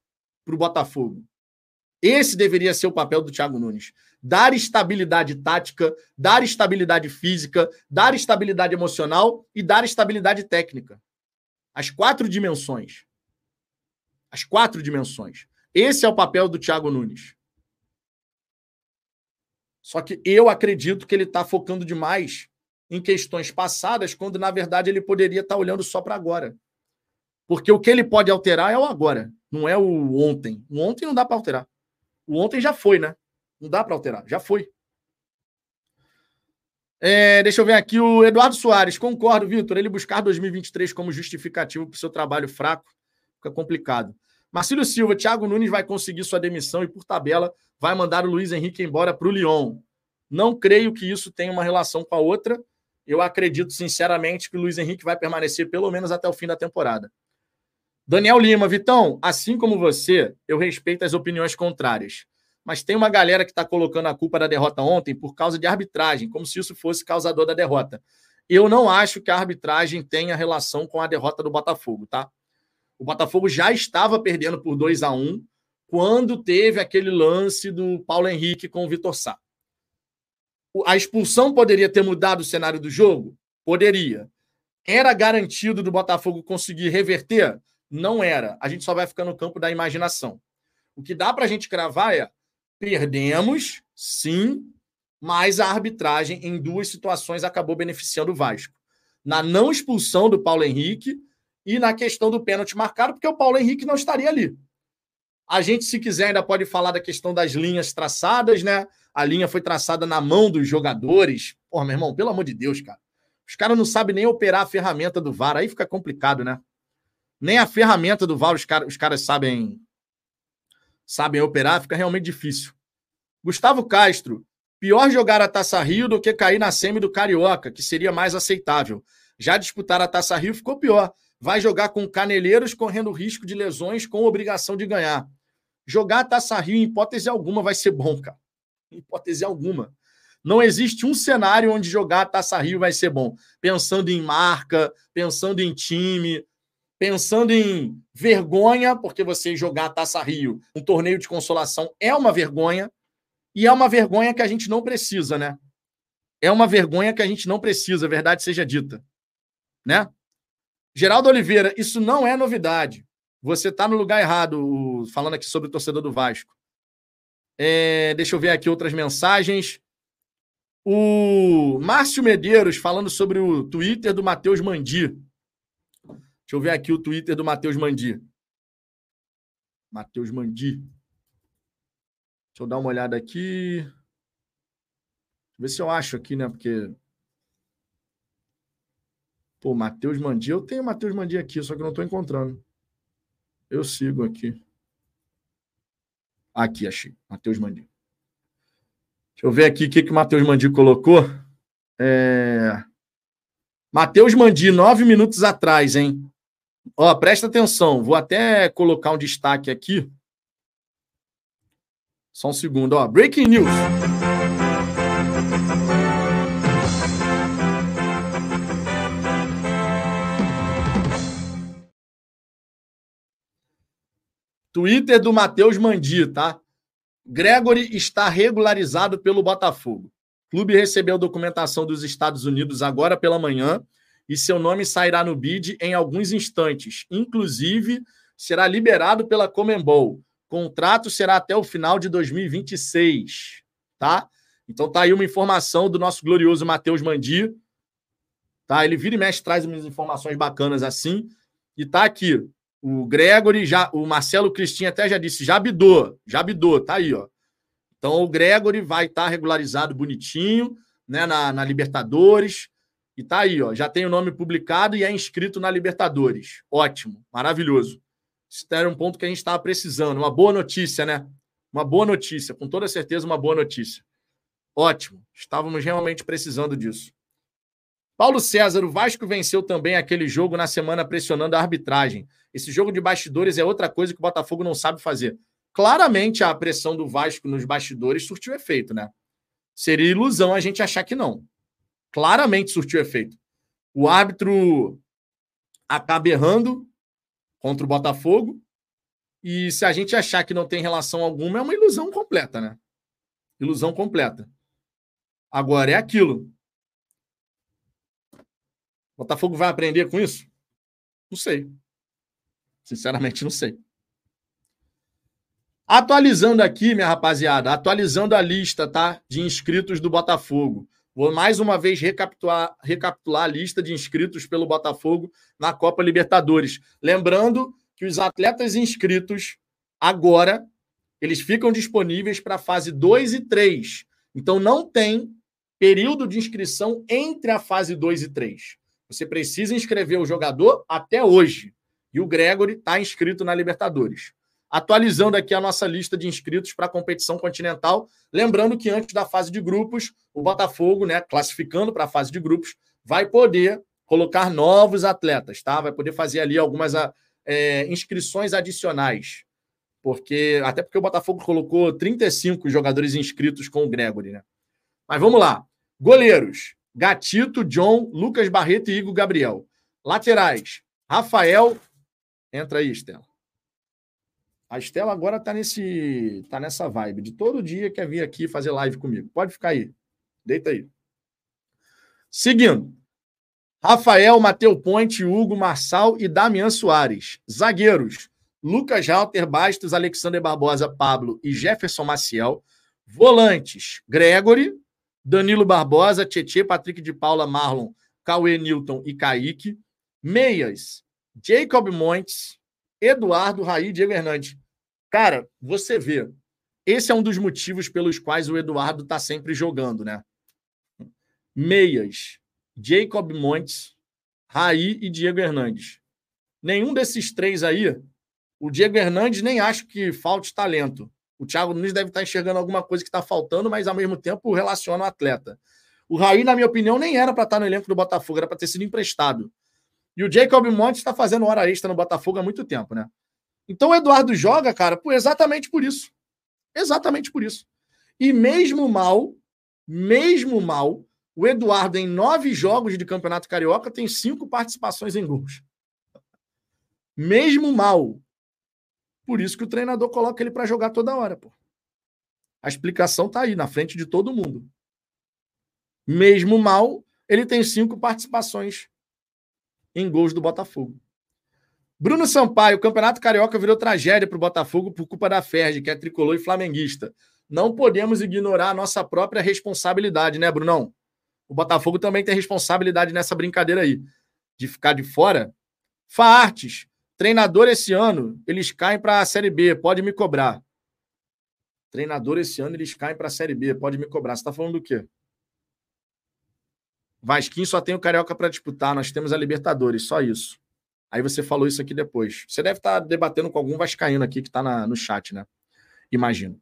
para o Botafogo. Esse deveria ser o papel do Thiago Nunes. Dar estabilidade tática, dar estabilidade física, dar estabilidade emocional e dar estabilidade técnica. As quatro dimensões. As quatro dimensões. Esse é o papel do Thiago Nunes. Só que eu acredito que ele está focando demais em questões passadas, quando na verdade ele poderia estar tá olhando só para agora. Porque o que ele pode alterar é o agora, não é o ontem. O ontem não dá para alterar. O ontem já foi, né? Não dá para alterar, já foi. É, deixa eu ver aqui o Eduardo Soares. Concordo, Vitor. Ele buscar 2023 como justificativo para o seu trabalho fraco fica complicado. Marcílio Silva, Thiago Nunes vai conseguir sua demissão e, por tabela, vai mandar o Luiz Henrique embora para o Lyon. Não creio que isso tenha uma relação com a outra. Eu acredito, sinceramente, que o Luiz Henrique vai permanecer pelo menos até o fim da temporada. Daniel Lima, Vitão, assim como você, eu respeito as opiniões contrárias. Mas tem uma galera que está colocando a culpa da derrota ontem por causa de arbitragem, como se isso fosse causador da derrota. Eu não acho que a arbitragem tenha relação com a derrota do Botafogo, tá? O Botafogo já estava perdendo por 2 a 1 quando teve aquele lance do Paulo Henrique com o Vitor Sá. A expulsão poderia ter mudado o cenário do jogo? Poderia. Era garantido do Botafogo conseguir reverter? Não era. A gente só vai ficar no campo da imaginação. O que dá para a gente cravar é: perdemos, sim, mas a arbitragem em duas situações acabou beneficiando o Vasco. Na não expulsão do Paulo Henrique e na questão do pênalti marcado, porque o Paulo Henrique não estaria ali. A gente, se quiser, ainda pode falar da questão das linhas traçadas, né? A linha foi traçada na mão dos jogadores. Pô, meu irmão, pelo amor de Deus, cara. Os caras não sabem nem operar a ferramenta do VAR. Aí fica complicado, né? nem a ferramenta do VAR os, cara, os caras sabem sabem operar, fica realmente difícil. Gustavo Castro, pior jogar a Taça Rio do que cair na semi do Carioca, que seria mais aceitável. Já disputar a Taça Rio ficou pior. Vai jogar com caneleiros correndo risco de lesões com obrigação de ganhar. Jogar a Taça Rio, em hipótese alguma, vai ser bom, cara. Em hipótese alguma. Não existe um cenário onde jogar a Taça Rio vai ser bom. Pensando em marca, pensando em time, pensando em vergonha, porque você jogar a Taça Rio, um torneio de consolação, é uma vergonha, e é uma vergonha que a gente não precisa, né? é uma vergonha que a gente não precisa, verdade seja dita. Né? Geraldo Oliveira, isso não é novidade. Você está no lugar errado, falando aqui sobre o torcedor do Vasco. É, deixa eu ver aqui outras mensagens. O Márcio Medeiros falando sobre o Twitter do Matheus Mandi. Deixa eu ver aqui o Twitter do Matheus Mandi. Matheus Mandi. Deixa eu dar uma olhada aqui. Deixa eu ver se eu acho aqui, né? Porque. Pô, Matheus Mandi. Eu tenho Matheus Mandi aqui, só que eu não estou encontrando. Eu sigo aqui. Aqui, achei. Matheus Mandi. Deixa eu ver aqui o que, que o Matheus Mandi colocou. É... Matheus Mandi, nove minutos atrás, hein? Ó, presta atenção. Vou até colocar um destaque aqui. Só um segundo, ó. Breaking news. Twitter do Matheus Mandi, tá? Gregory está regularizado pelo Botafogo. O clube recebeu documentação dos Estados Unidos agora pela manhã e seu nome sairá no bid em alguns instantes. Inclusive, será liberado pela Comembol. Contrato será até o final de 2026, tá? Então tá aí uma informação do nosso glorioso Matheus Mandi. Tá? Ele vira e mexe, traz umas informações bacanas assim. E tá aqui. O Gregory, já, o Marcelo Cristinha até já disse, já bidou, já bidou, tá aí, ó. Então o Gregory vai estar tá regularizado bonitinho, né, na, na, Libertadores. E tá aí, ó, já tem o nome publicado e é inscrito na Libertadores. Ótimo, maravilhoso. Isso era um ponto que a gente estava precisando. Uma boa notícia, né? Uma boa notícia, com toda certeza, uma boa notícia. Ótimo, estávamos realmente precisando disso. Paulo César, o Vasco venceu também aquele jogo na semana pressionando a arbitragem. Esse jogo de bastidores é outra coisa que o Botafogo não sabe fazer. Claramente a pressão do Vasco nos bastidores surtiu efeito, né? Seria ilusão a gente achar que não. Claramente surtiu efeito. O árbitro acaba errando contra o Botafogo. E se a gente achar que não tem relação alguma, é uma ilusão completa, né? Ilusão completa. Agora é aquilo. Botafogo vai aprender com isso? Não sei. Sinceramente, não sei. Atualizando aqui, minha rapaziada, atualizando a lista, tá? De inscritos do Botafogo. Vou mais uma vez recapitular, recapitular a lista de inscritos pelo Botafogo na Copa Libertadores. Lembrando que os atletas inscritos agora eles ficam disponíveis para a fase 2 e 3. Então não tem período de inscrição entre a fase 2 e 3. Você precisa inscrever o jogador até hoje. E o Gregory está inscrito na Libertadores. Atualizando aqui a nossa lista de inscritos para a competição continental. Lembrando que antes da fase de grupos, o Botafogo, né, classificando para a fase de grupos, vai poder colocar novos atletas, tá? Vai poder fazer ali algumas é, inscrições adicionais. Porque, até porque o Botafogo colocou 35 jogadores inscritos com o Gregory, né? Mas vamos lá. Goleiros. Gatito, John, Lucas Barreto e Igor Gabriel. Laterais, Rafael. Entra aí, Estela. A Estela agora está nesse, tá nessa vibe de todo dia quer vir aqui fazer live comigo. Pode ficar aí. Deita aí. Seguindo. Rafael, Mateu Ponte, Hugo Marçal e Damian Soares. Zagueiros. Lucas Halter, Bastos, Alexander Barbosa, Pablo e Jefferson Maciel. Volantes. Gregory, Danilo Barbosa, Tietê, Patrick de Paula, Marlon, Cauê Newton e Kaique. Meias, Jacob Montes, Eduardo, Raí, Diego Hernandes. Cara, você vê, esse é um dos motivos pelos quais o Eduardo está sempre jogando, né? Meias, Jacob Montes, Raí e Diego Hernandes. Nenhum desses três aí, o Diego Hernandes nem acho que falte talento. O Thiago Nunes deve estar enxergando alguma coisa que está faltando, mas ao mesmo tempo relaciona o atleta. O Raí, na minha opinião, nem era para estar no elenco do Botafogo, era para ter sido emprestado. E o Jacob Montes está fazendo hora extra no Botafogo há muito tempo, né? Então o Eduardo joga, cara, por, exatamente por isso. Exatamente por isso. E mesmo mal, mesmo mal, o Eduardo, em nove jogos de Campeonato Carioca, tem cinco participações em gols. Mesmo mal, por isso que o treinador coloca ele para jogar toda hora, pô. A explicação tá aí, na frente de todo mundo. Mesmo mal, ele tem cinco participações em gols do Botafogo. Bruno Sampaio, o Campeonato Carioca virou tragédia para o Botafogo por culpa da Ferdi, que é tricolor e flamenguista. Não podemos ignorar a nossa própria responsabilidade, né, Brunão? O Botafogo também tem responsabilidade nessa brincadeira aí, de ficar de fora. Faartes, treinador esse ano, eles caem para a Série B, pode me cobrar. Treinador esse ano, eles caem para a Série B, pode me cobrar. Você está falando do quê? Vasquinho só tem o Carioca para disputar, nós temos a Libertadores, só isso. Aí você falou isso aqui depois. Você deve estar debatendo com algum vascaíno aqui que está no chat, né? Imagino.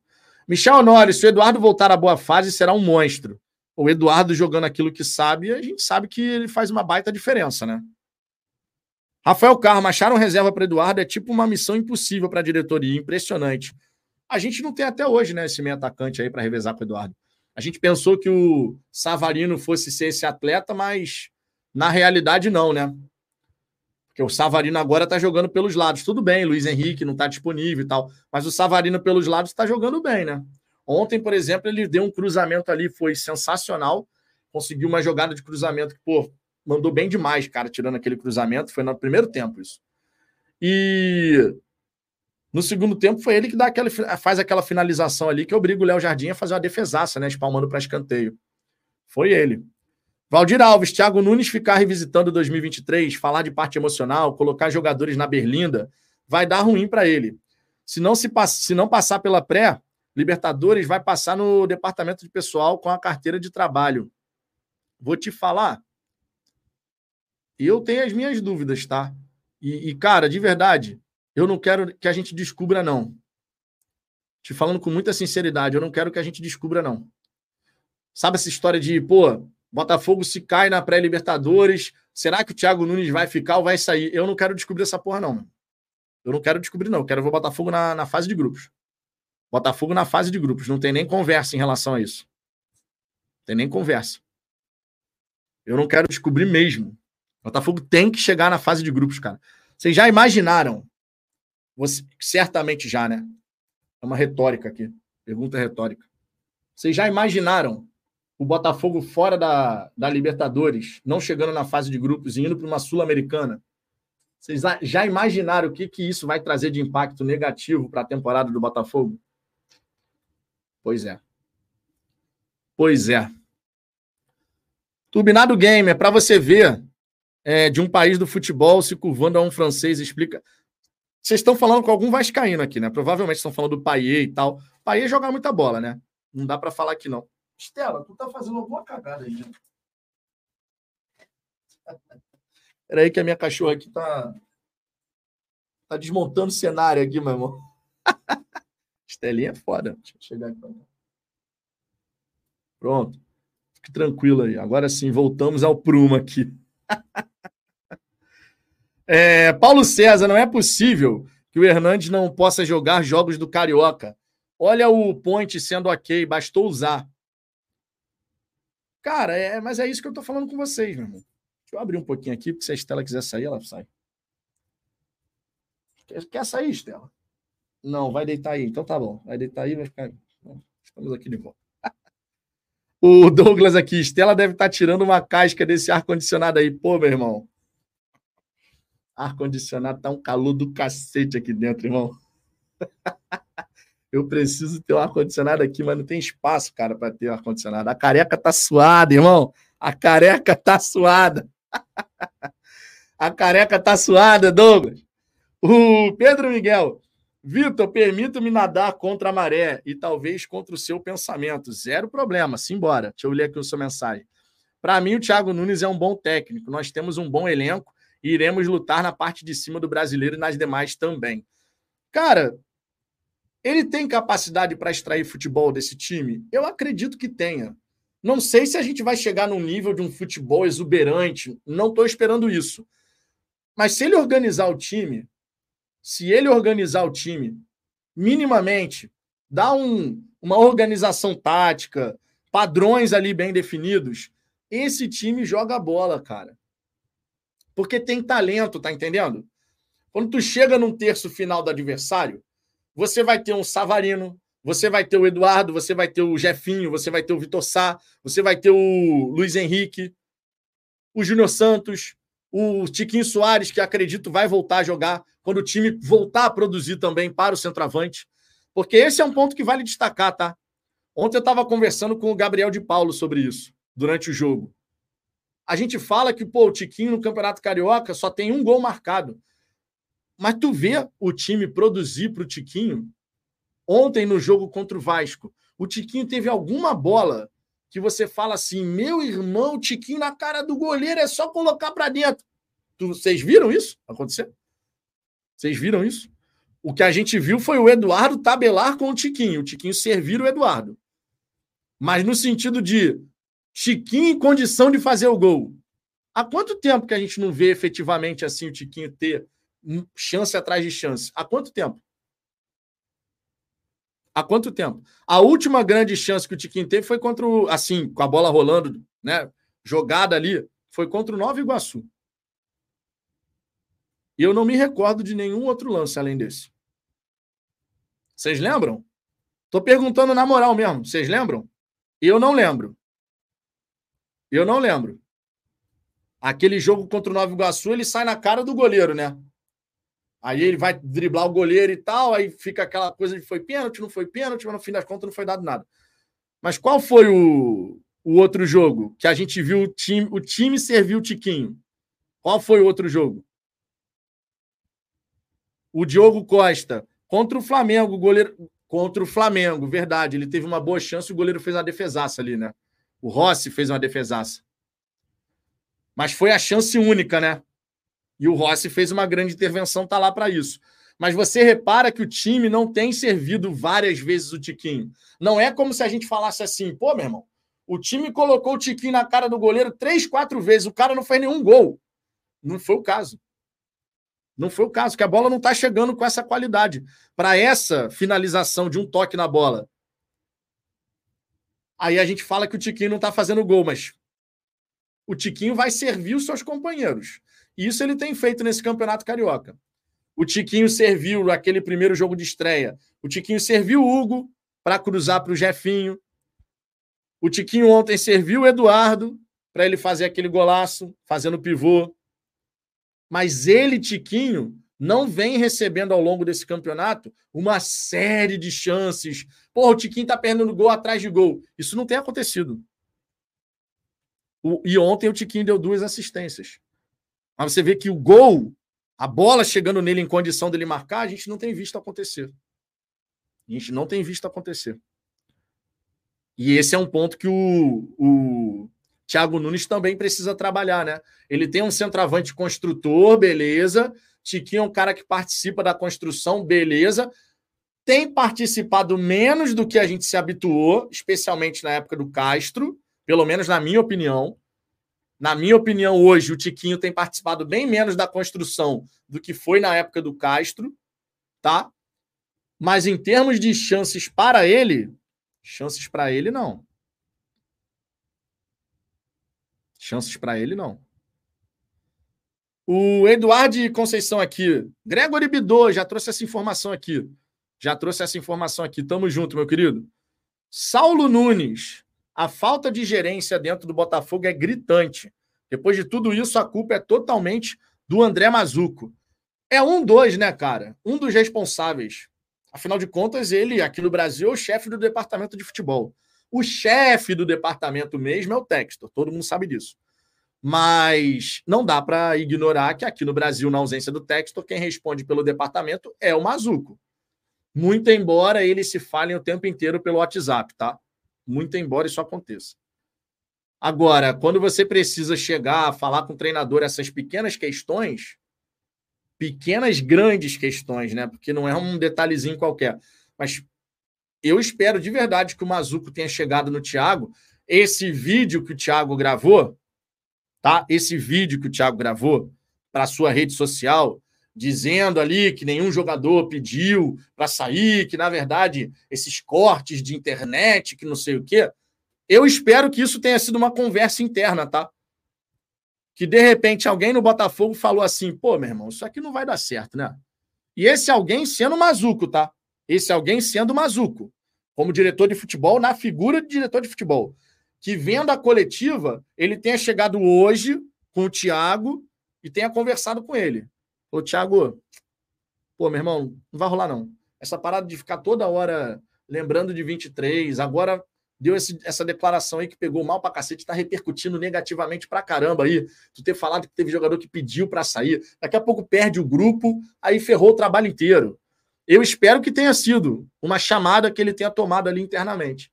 Michel Honório, se o Eduardo voltar à boa fase, será um monstro. O Eduardo jogando aquilo que sabe, a gente sabe que ele faz uma baita diferença, né? Rafael Carmo, achar um reserva para Eduardo é tipo uma missão impossível para a diretoria, impressionante. A gente não tem até hoje, né, esse meio atacante aí para revezar com o Eduardo. A gente pensou que o Savarino fosse ser esse atleta, mas na realidade não, né? Porque o Savarino agora está jogando pelos lados. Tudo bem, Luiz Henrique não está disponível e tal, mas o Savarino pelos lados está jogando bem, né? Ontem, por exemplo, ele deu um cruzamento ali, foi sensacional. Conseguiu uma jogada de cruzamento que, pô, mandou bem demais, cara, tirando aquele cruzamento. Foi no primeiro tempo isso. E no segundo tempo foi ele que dá aquela, faz aquela finalização ali que obriga o Léo Jardim a fazer uma defesaça, né? Espalmando para escanteio. Foi ele. Valdir Alves, Thiago Nunes ficar revisitando 2023, falar de parte emocional, colocar jogadores na berlinda, vai dar ruim para ele. Se não, se, se não passar pela pré, Libertadores vai passar no departamento de pessoal com a carteira de trabalho. Vou te falar. Eu tenho as minhas dúvidas, tá? E, e cara, de verdade, eu não quero que a gente descubra, não. Te falando com muita sinceridade, eu não quero que a gente descubra, não. Sabe essa história de, pô, Botafogo se cai na pré-Libertadores. Será que o Thiago Nunes vai ficar ou vai sair? Eu não quero descobrir essa porra, não. Eu não quero descobrir, não. Eu quero ver o Botafogo na, na fase de grupos. Botafogo na fase de grupos. Não tem nem conversa em relação a isso. Não tem nem conversa. Eu não quero descobrir mesmo. Botafogo tem que chegar na fase de grupos, cara. Vocês já imaginaram? Você, certamente já, né? É uma retórica aqui. Pergunta retórica. Vocês já imaginaram o Botafogo fora da, da Libertadores, não chegando na fase de grupos e indo para uma Sul-Americana, vocês já imaginaram o que, que isso vai trazer de impacto negativo para a temporada do Botafogo? Pois é. Pois é. Turbinado Gamer, para você ver é, de um país do futebol se curvando a um francês, explica. Vocês estão falando com algum vascaíno aqui, né? Provavelmente estão falando do Paier e tal. Paier joga muita bola, né? Não dá para falar que não. Estela, tu tá fazendo alguma cagada aí, né? (laughs) Peraí que a minha cachorra aqui tá... Tá desmontando o cenário aqui, meu irmão. (laughs) Estelinha é foda. Deixa eu chegar aqui. Pronto. Fique tranquilo aí. Agora sim, voltamos ao prumo aqui. (laughs) é, Paulo César, não é possível que o Hernandes não possa jogar jogos do Carioca. Olha o point sendo ok, bastou usar. Cara, é, mas é isso que eu tô falando com vocês, meu irmão. Deixa eu abrir um pouquinho aqui, porque se a Estela quiser sair, ela sai. Quer, quer sair, Estela? Não, vai deitar aí. Então tá bom. Vai deitar aí, vai ficar. Estamos aqui de volta. (laughs) o Douglas aqui, Estela deve estar tá tirando uma casca desse ar-condicionado aí. Pô, meu irmão. Ar-condicionado tá um calor do cacete aqui dentro, irmão. Eu preciso ter um ar-condicionado aqui, mas não tem espaço, cara, para ter um ar-condicionado. A careca tá suada, irmão. A careca tá suada. a careca tá suada, Douglas. O Pedro Miguel. Vitor, permita-me nadar contra a maré e talvez contra o seu pensamento. Zero problema, simbora. Deixa eu ler aqui a sua mensagem. Para mim, o Thiago Nunes é um bom técnico. Nós temos um bom elenco e iremos lutar na parte de cima do brasileiro e nas demais também. Cara, ele tem capacidade para extrair futebol desse time? Eu acredito que tenha. Não sei se a gente vai chegar num nível de um futebol exuberante, não estou esperando isso. Mas se ele organizar o time, se ele organizar o time minimamente, dar um, uma organização tática, padrões ali bem definidos, esse time joga bola, cara. Porque tem talento, tá entendendo? Quando tu chega num terço final do adversário, você vai ter um Savarino, você vai ter o Eduardo, você vai ter o Jefinho, você vai ter o Vitor Sá, você vai ter o Luiz Henrique, o Júnior Santos, o Tiquinho Soares, que acredito vai voltar a jogar quando o time voltar a produzir também para o centroavante. Porque esse é um ponto que vale destacar, tá? Ontem eu estava conversando com o Gabriel de Paulo sobre isso, durante o jogo. A gente fala que, pô, o Tiquinho no Campeonato Carioca só tem um gol marcado. Mas tu vê o time produzir para o Tiquinho Ontem, no jogo contra o Vasco, o Tiquinho teve alguma bola que você fala assim: meu irmão, Tiquinho na cara do goleiro é só colocar para dentro. Vocês viram isso acontecer? Vocês viram isso? O que a gente viu foi o Eduardo tabelar com o Tiquinho, o Tiquinho servir o Eduardo. Mas no sentido de Tiquinho em condição de fazer o gol. Há quanto tempo que a gente não vê efetivamente assim o Tiquinho ter chance atrás de chance? Há quanto tempo? Há quanto tempo? A última grande chance que o Tiquinho teve foi contra o, assim, com a bola rolando, né? Jogada ali, foi contra o Nova Iguaçu. E eu não me recordo de nenhum outro lance além desse. Vocês lembram? Tô perguntando na moral mesmo. Vocês lembram? Eu não lembro. Eu não lembro. Aquele jogo contra o Nova Iguaçu, ele sai na cara do goleiro, né? Aí ele vai driblar o goleiro e tal, aí fica aquela coisa de foi pênalti, não foi pênalti, mas no fim das contas não foi dado nada. Mas qual foi o, o outro jogo que a gente viu o time, o time serviu o Tiquinho? Qual foi o outro jogo? O Diogo Costa contra o Flamengo, goleiro contra o Flamengo, verdade, ele teve uma boa chance, o goleiro fez uma defesaça ali, né? O Rossi fez uma defesaça. Mas foi a chance única, né? E o Rossi fez uma grande intervenção, tá lá para isso. Mas você repara que o time não tem servido várias vezes o Tiquinho. Não é como se a gente falasse assim, pô, meu irmão, o time colocou o Tiquinho na cara do goleiro três, quatro vezes, o cara não fez nenhum gol. Não foi o caso. Não foi o caso, que a bola não está chegando com essa qualidade. Para essa finalização de um toque na bola. Aí a gente fala que o Tiquinho não está fazendo gol, mas o Tiquinho vai servir os seus companheiros. Isso ele tem feito nesse campeonato carioca. O Tiquinho serviu aquele primeiro jogo de estreia. O Tiquinho serviu o Hugo para cruzar para o Jefinho. O Tiquinho ontem serviu o Eduardo para ele fazer aquele golaço, fazendo pivô. Mas ele, Tiquinho, não vem recebendo ao longo desse campeonato uma série de chances. Pô, o Tiquinho tá perdendo gol atrás de gol. Isso não tem acontecido. O, e ontem o Tiquinho deu duas assistências. Mas você vê que o gol, a bola chegando nele em condição dele marcar, a gente não tem visto acontecer. A gente não tem visto acontecer. E esse é um ponto que o, o Thiago Nunes também precisa trabalhar, né? Ele tem um centroavante construtor, beleza. Tiquinho é um cara que participa da construção, beleza. Tem participado menos do que a gente se habituou, especialmente na época do Castro, pelo menos na minha opinião. Na minha opinião, hoje o Tiquinho tem participado bem menos da construção do que foi na época do Castro, tá? Mas em termos de chances para ele, chances para ele não. Chances para ele não. O Eduardo Conceição aqui, Gregory Bidô já trouxe essa informação aqui. Já trouxe essa informação aqui. Tamo junto, meu querido. Saulo Nunes, a falta de gerência dentro do Botafogo é gritante. Depois de tudo isso, a culpa é totalmente do André Mazuco. É um dois, né, cara? Um dos responsáveis. Afinal de contas, ele, aqui no Brasil, é o chefe do departamento de futebol. O chefe do departamento mesmo é o Textor, todo mundo sabe disso. Mas não dá para ignorar que aqui no Brasil, na ausência do Textor, quem responde pelo departamento é o Mazuco. Muito embora eles se falem o tempo inteiro pelo WhatsApp, tá? muito embora isso aconteça. Agora, quando você precisa chegar a falar com o treinador essas pequenas questões, pequenas, grandes questões, né? Porque não é um detalhezinho qualquer. Mas eu espero de verdade que o Mazuco tenha chegado no Thiago. Esse vídeo que o Thiago gravou, tá? Esse vídeo que o Thiago gravou para a sua rede social, dizendo ali que nenhum jogador pediu para sair, que na verdade esses cortes de internet, que não sei o quê. Eu espero que isso tenha sido uma conversa interna, tá? Que de repente alguém no Botafogo falou assim: pô, meu irmão, isso aqui não vai dar certo, né? E esse alguém sendo Mazuco, tá? Esse alguém sendo Mazuco. como diretor de futebol, na figura de diretor de futebol. Que vendo a coletiva, ele tenha chegado hoje com o Thiago e tenha conversado com ele. Ô, Thiago, pô, meu irmão, não vai rolar não. Essa parada de ficar toda hora lembrando de 23, agora deu esse, essa declaração aí que pegou mal pra cacete, tá repercutindo negativamente pra caramba aí. Tu ter falado que teve jogador que pediu para sair, daqui a pouco perde o grupo, aí ferrou o trabalho inteiro. Eu espero que tenha sido uma chamada que ele tenha tomado ali internamente.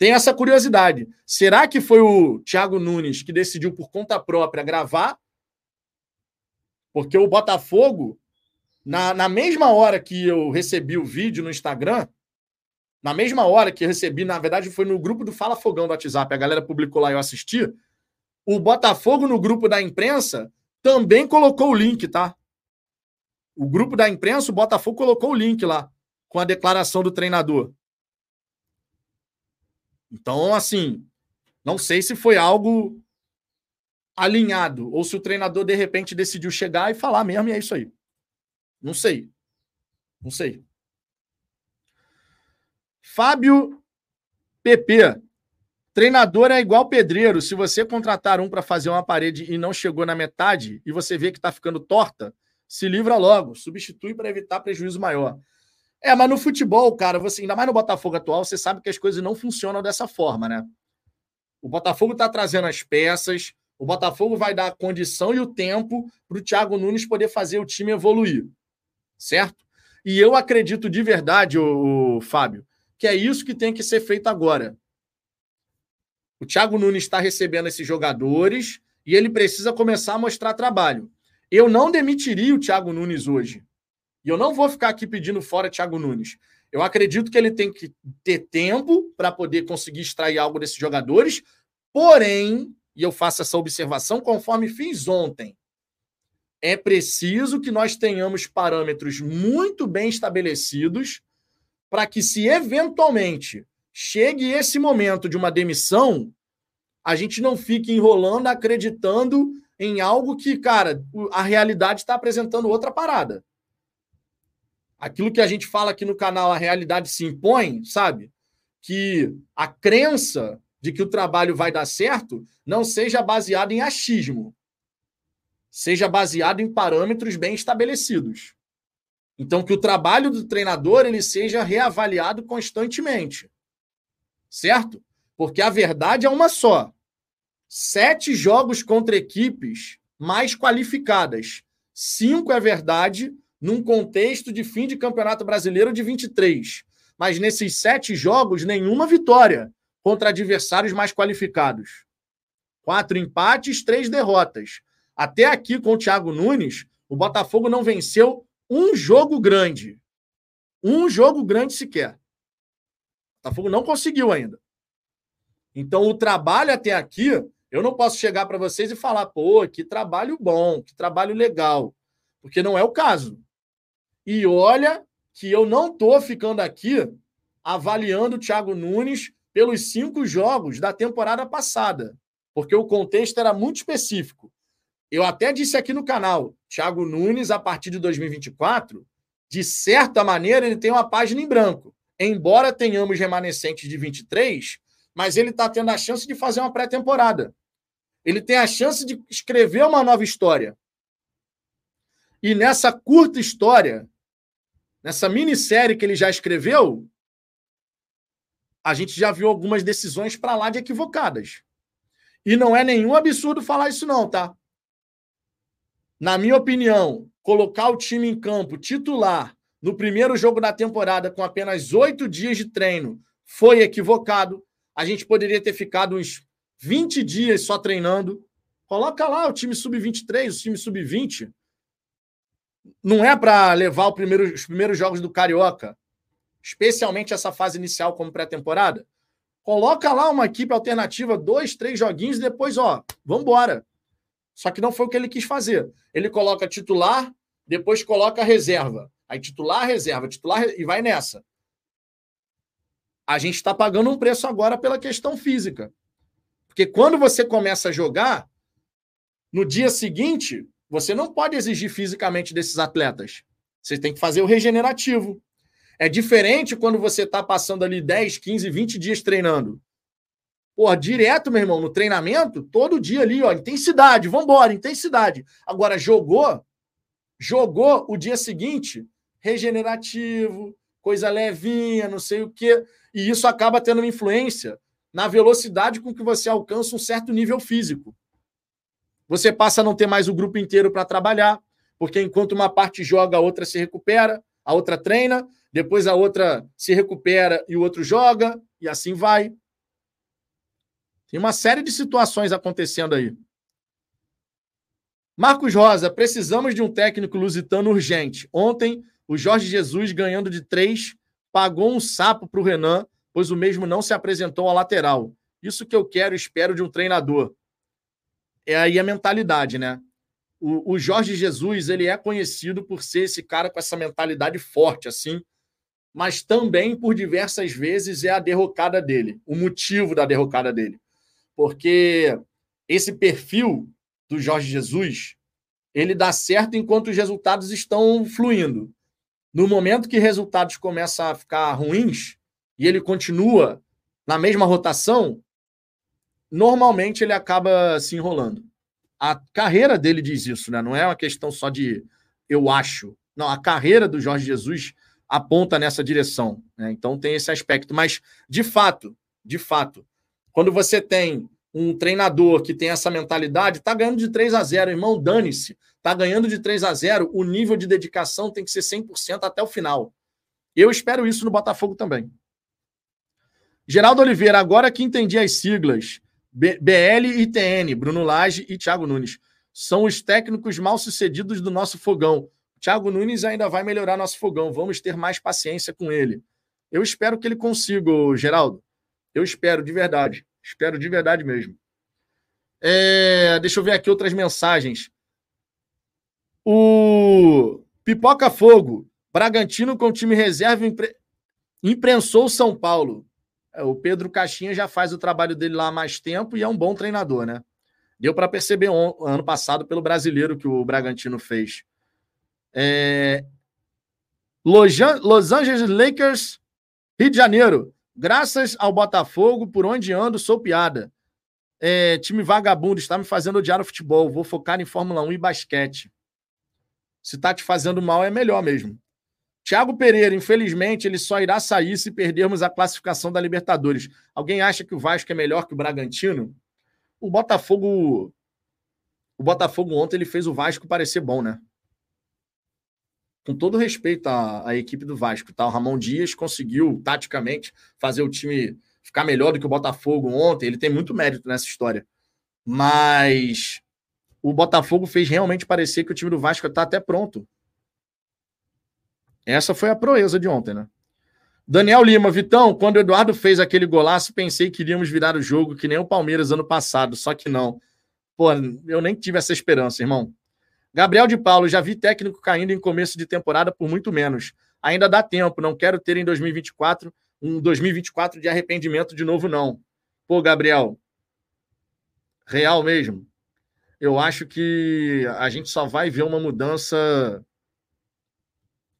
Tem essa curiosidade. Será que foi o Thiago Nunes que decidiu por conta própria gravar? Porque o Botafogo, na, na mesma hora que eu recebi o vídeo no Instagram, na mesma hora que eu recebi, na verdade, foi no grupo do Fala Fogão do WhatsApp, a galera publicou lá e eu assisti. O Botafogo, no grupo da imprensa, também colocou o link, tá? O grupo da imprensa, o Botafogo colocou o link lá, com a declaração do treinador. Então, assim, não sei se foi algo alinhado, ou se o treinador, de repente, decidiu chegar e falar mesmo, e é isso aí. Não sei. Não sei. Fábio PP. Treinador é igual pedreiro. Se você contratar um para fazer uma parede e não chegou na metade e você vê que está ficando torta, se livra logo, substitui para evitar prejuízo maior. É, mas no futebol, cara, você ainda mais no Botafogo atual, você sabe que as coisas não funcionam dessa forma, né? O Botafogo está trazendo as peças, o Botafogo vai dar a condição e o tempo para o Thiago Nunes poder fazer o time evoluir, certo? E eu acredito de verdade, o, o Fábio, que é isso que tem que ser feito agora. O Thiago Nunes está recebendo esses jogadores e ele precisa começar a mostrar trabalho. Eu não demitiria o Thiago Nunes hoje. E eu não vou ficar aqui pedindo fora Thiago Nunes. Eu acredito que ele tem que ter tempo para poder conseguir extrair algo desses jogadores. Porém, e eu faço essa observação conforme fiz ontem, é preciso que nós tenhamos parâmetros muito bem estabelecidos para que, se eventualmente chegue esse momento de uma demissão, a gente não fique enrolando, acreditando em algo que, cara, a realidade está apresentando outra parada. Aquilo que a gente fala aqui no canal, a realidade se impõe, sabe? Que a crença de que o trabalho vai dar certo não seja baseada em achismo, seja baseado em parâmetros bem estabelecidos. Então, que o trabalho do treinador ele seja reavaliado constantemente. Certo? Porque a verdade é uma só. Sete jogos contra equipes mais qualificadas. Cinco é verdade num contexto de fim de campeonato brasileiro de 23. Mas nesses sete jogos, nenhuma vitória contra adversários mais qualificados. Quatro empates, três derrotas. Até aqui, com o Thiago Nunes, o Botafogo não venceu um jogo grande. Um jogo grande sequer. O Botafogo não conseguiu ainda. Então, o trabalho até aqui, eu não posso chegar para vocês e falar, pô, que trabalho bom, que trabalho legal. Porque não é o caso. E olha que eu não estou ficando aqui avaliando o Thiago Nunes pelos cinco jogos da temporada passada. Porque o contexto era muito específico. Eu até disse aqui no canal, Thiago Nunes, a partir de 2024, de certa maneira, ele tem uma página em branco. Embora tenhamos remanescentes de 23, mas ele está tendo a chance de fazer uma pré-temporada. Ele tem a chance de escrever uma nova história. E nessa curta história, nessa minissérie que ele já escreveu, a gente já viu algumas decisões para lá de equivocadas. E não é nenhum absurdo falar isso, não, tá? na minha opinião, colocar o time em campo titular no primeiro jogo da temporada com apenas oito dias de treino foi equivocado. A gente poderia ter ficado uns 20 dias só treinando. Coloca lá o time sub-23, o time sub-20. Não é para levar primeiro, os primeiros jogos do Carioca, especialmente essa fase inicial como pré-temporada. Coloca lá uma equipe alternativa, dois, três joguinhos e depois, ó, vamos embora. Só que não foi o que ele quis fazer. Ele coloca titular, depois coloca reserva. Aí titular, reserva, titular e vai nessa. A gente está pagando um preço agora pela questão física. Porque quando você começa a jogar, no dia seguinte, você não pode exigir fisicamente desses atletas. Você tem que fazer o regenerativo. É diferente quando você está passando ali 10, 15, 20 dias treinando. Pô, direto, meu irmão, no treinamento, todo dia ali, ó, intensidade, vambora, intensidade. Agora, jogou, jogou o dia seguinte, regenerativo, coisa levinha, não sei o quê. E isso acaba tendo influência na velocidade com que você alcança um certo nível físico. Você passa a não ter mais o grupo inteiro para trabalhar, porque enquanto uma parte joga, a outra se recupera, a outra treina, depois a outra se recupera e o outro joga, e assim vai. Tem uma série de situações acontecendo aí. Marcos Rosa, precisamos de um técnico lusitano urgente. Ontem, o Jorge Jesus, ganhando de três, pagou um sapo para o Renan, pois o mesmo não se apresentou à lateral. Isso que eu quero e espero de um treinador. É aí a mentalidade, né? O, o Jorge Jesus, ele é conhecido por ser esse cara com essa mentalidade forte, assim, mas também por diversas vezes é a derrocada dele, o motivo da derrocada dele. Porque esse perfil do Jorge Jesus, ele dá certo enquanto os resultados estão fluindo. No momento que resultados começam a ficar ruins e ele continua na mesma rotação, normalmente ele acaba se enrolando. A carreira dele diz isso, né? Não é uma questão só de eu acho. Não, a carreira do Jorge Jesus aponta nessa direção. Né? Então tem esse aspecto. Mas, de fato, de fato, quando você tem um treinador que tem essa mentalidade, tá ganhando de 3 a 0, irmão, dane-se. Tá ganhando de 3 a 0, o nível de dedicação tem que ser 100% até o final. Eu espero isso no Botafogo também. Geraldo Oliveira, agora que entendi as siglas, BL e TN, Bruno Lage e Thiago Nunes, são os técnicos mal sucedidos do nosso fogão. Thiago Nunes ainda vai melhorar nosso fogão. Vamos ter mais paciência com ele. Eu espero que ele consiga, Geraldo. Eu espero, de verdade. Espero de verdade mesmo. É, deixa eu ver aqui outras mensagens. O Pipoca Fogo. Bragantino com time reserva impre... imprensou São Paulo. É, o Pedro Caixinha já faz o trabalho dele lá há mais tempo e é um bom treinador, né? Deu para perceber on... ano passado pelo brasileiro que o Bragantino fez. É... Los Angeles Lakers, Rio de Janeiro. Graças ao Botafogo, por onde ando, sou piada. É, time vagabundo, está me fazendo odiar o futebol. Vou focar em Fórmula 1 e basquete. Se está te fazendo mal, é melhor mesmo. Thiago Pereira, infelizmente, ele só irá sair se perdermos a classificação da Libertadores. Alguém acha que o Vasco é melhor que o Bragantino? O Botafogo. O Botafogo ontem ele fez o Vasco parecer bom, né? com todo respeito à, à, equipe do Vasco, tá? O Ramon Dias conseguiu, taticamente, fazer o time ficar melhor do que o Botafogo ontem. Ele tem muito mérito nessa história. Mas o Botafogo fez realmente parecer que o time do Vasco está até pronto. Essa foi a proeza de ontem, né? Daniel Lima, Vitão, quando o Eduardo fez aquele golaço, pensei que iríamos virar o jogo que nem o Palmeiras ano passado, só que não. Pô, eu nem tive essa esperança, irmão. Gabriel de Paulo, já vi técnico caindo em começo de temporada por muito menos. Ainda dá tempo, não quero ter em 2024 um 2024 de arrependimento de novo, não. Pô, Gabriel, real mesmo. Eu acho que a gente só vai ver uma mudança.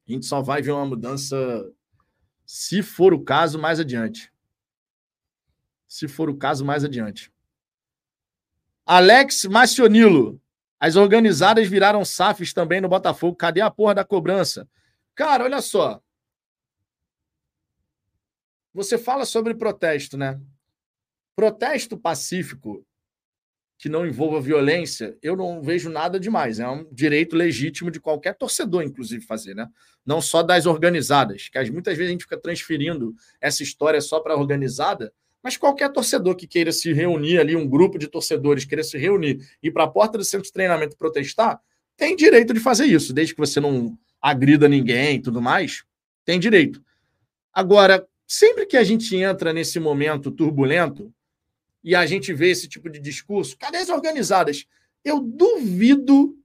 A gente só vai ver uma mudança, se for o caso, mais adiante. Se for o caso, mais adiante. Alex Macionilo. As organizadas viraram SAFs também no Botafogo. Cadê a porra da cobrança? Cara, olha só. Você fala sobre protesto, né? Protesto pacífico que não envolva violência, eu não vejo nada demais. É um direito legítimo de qualquer torcedor, inclusive, fazer, né? Não só das organizadas, que muitas vezes a gente fica transferindo essa história só para a organizada, mas qualquer torcedor que queira se reunir ali, um grupo de torcedores queira se reunir e ir para a porta do centro de treinamento protestar, tem direito de fazer isso, desde que você não agrida ninguém e tudo mais, tem direito. Agora, sempre que a gente entra nesse momento turbulento e a gente vê esse tipo de discurso, cadê as organizadas? Eu duvido,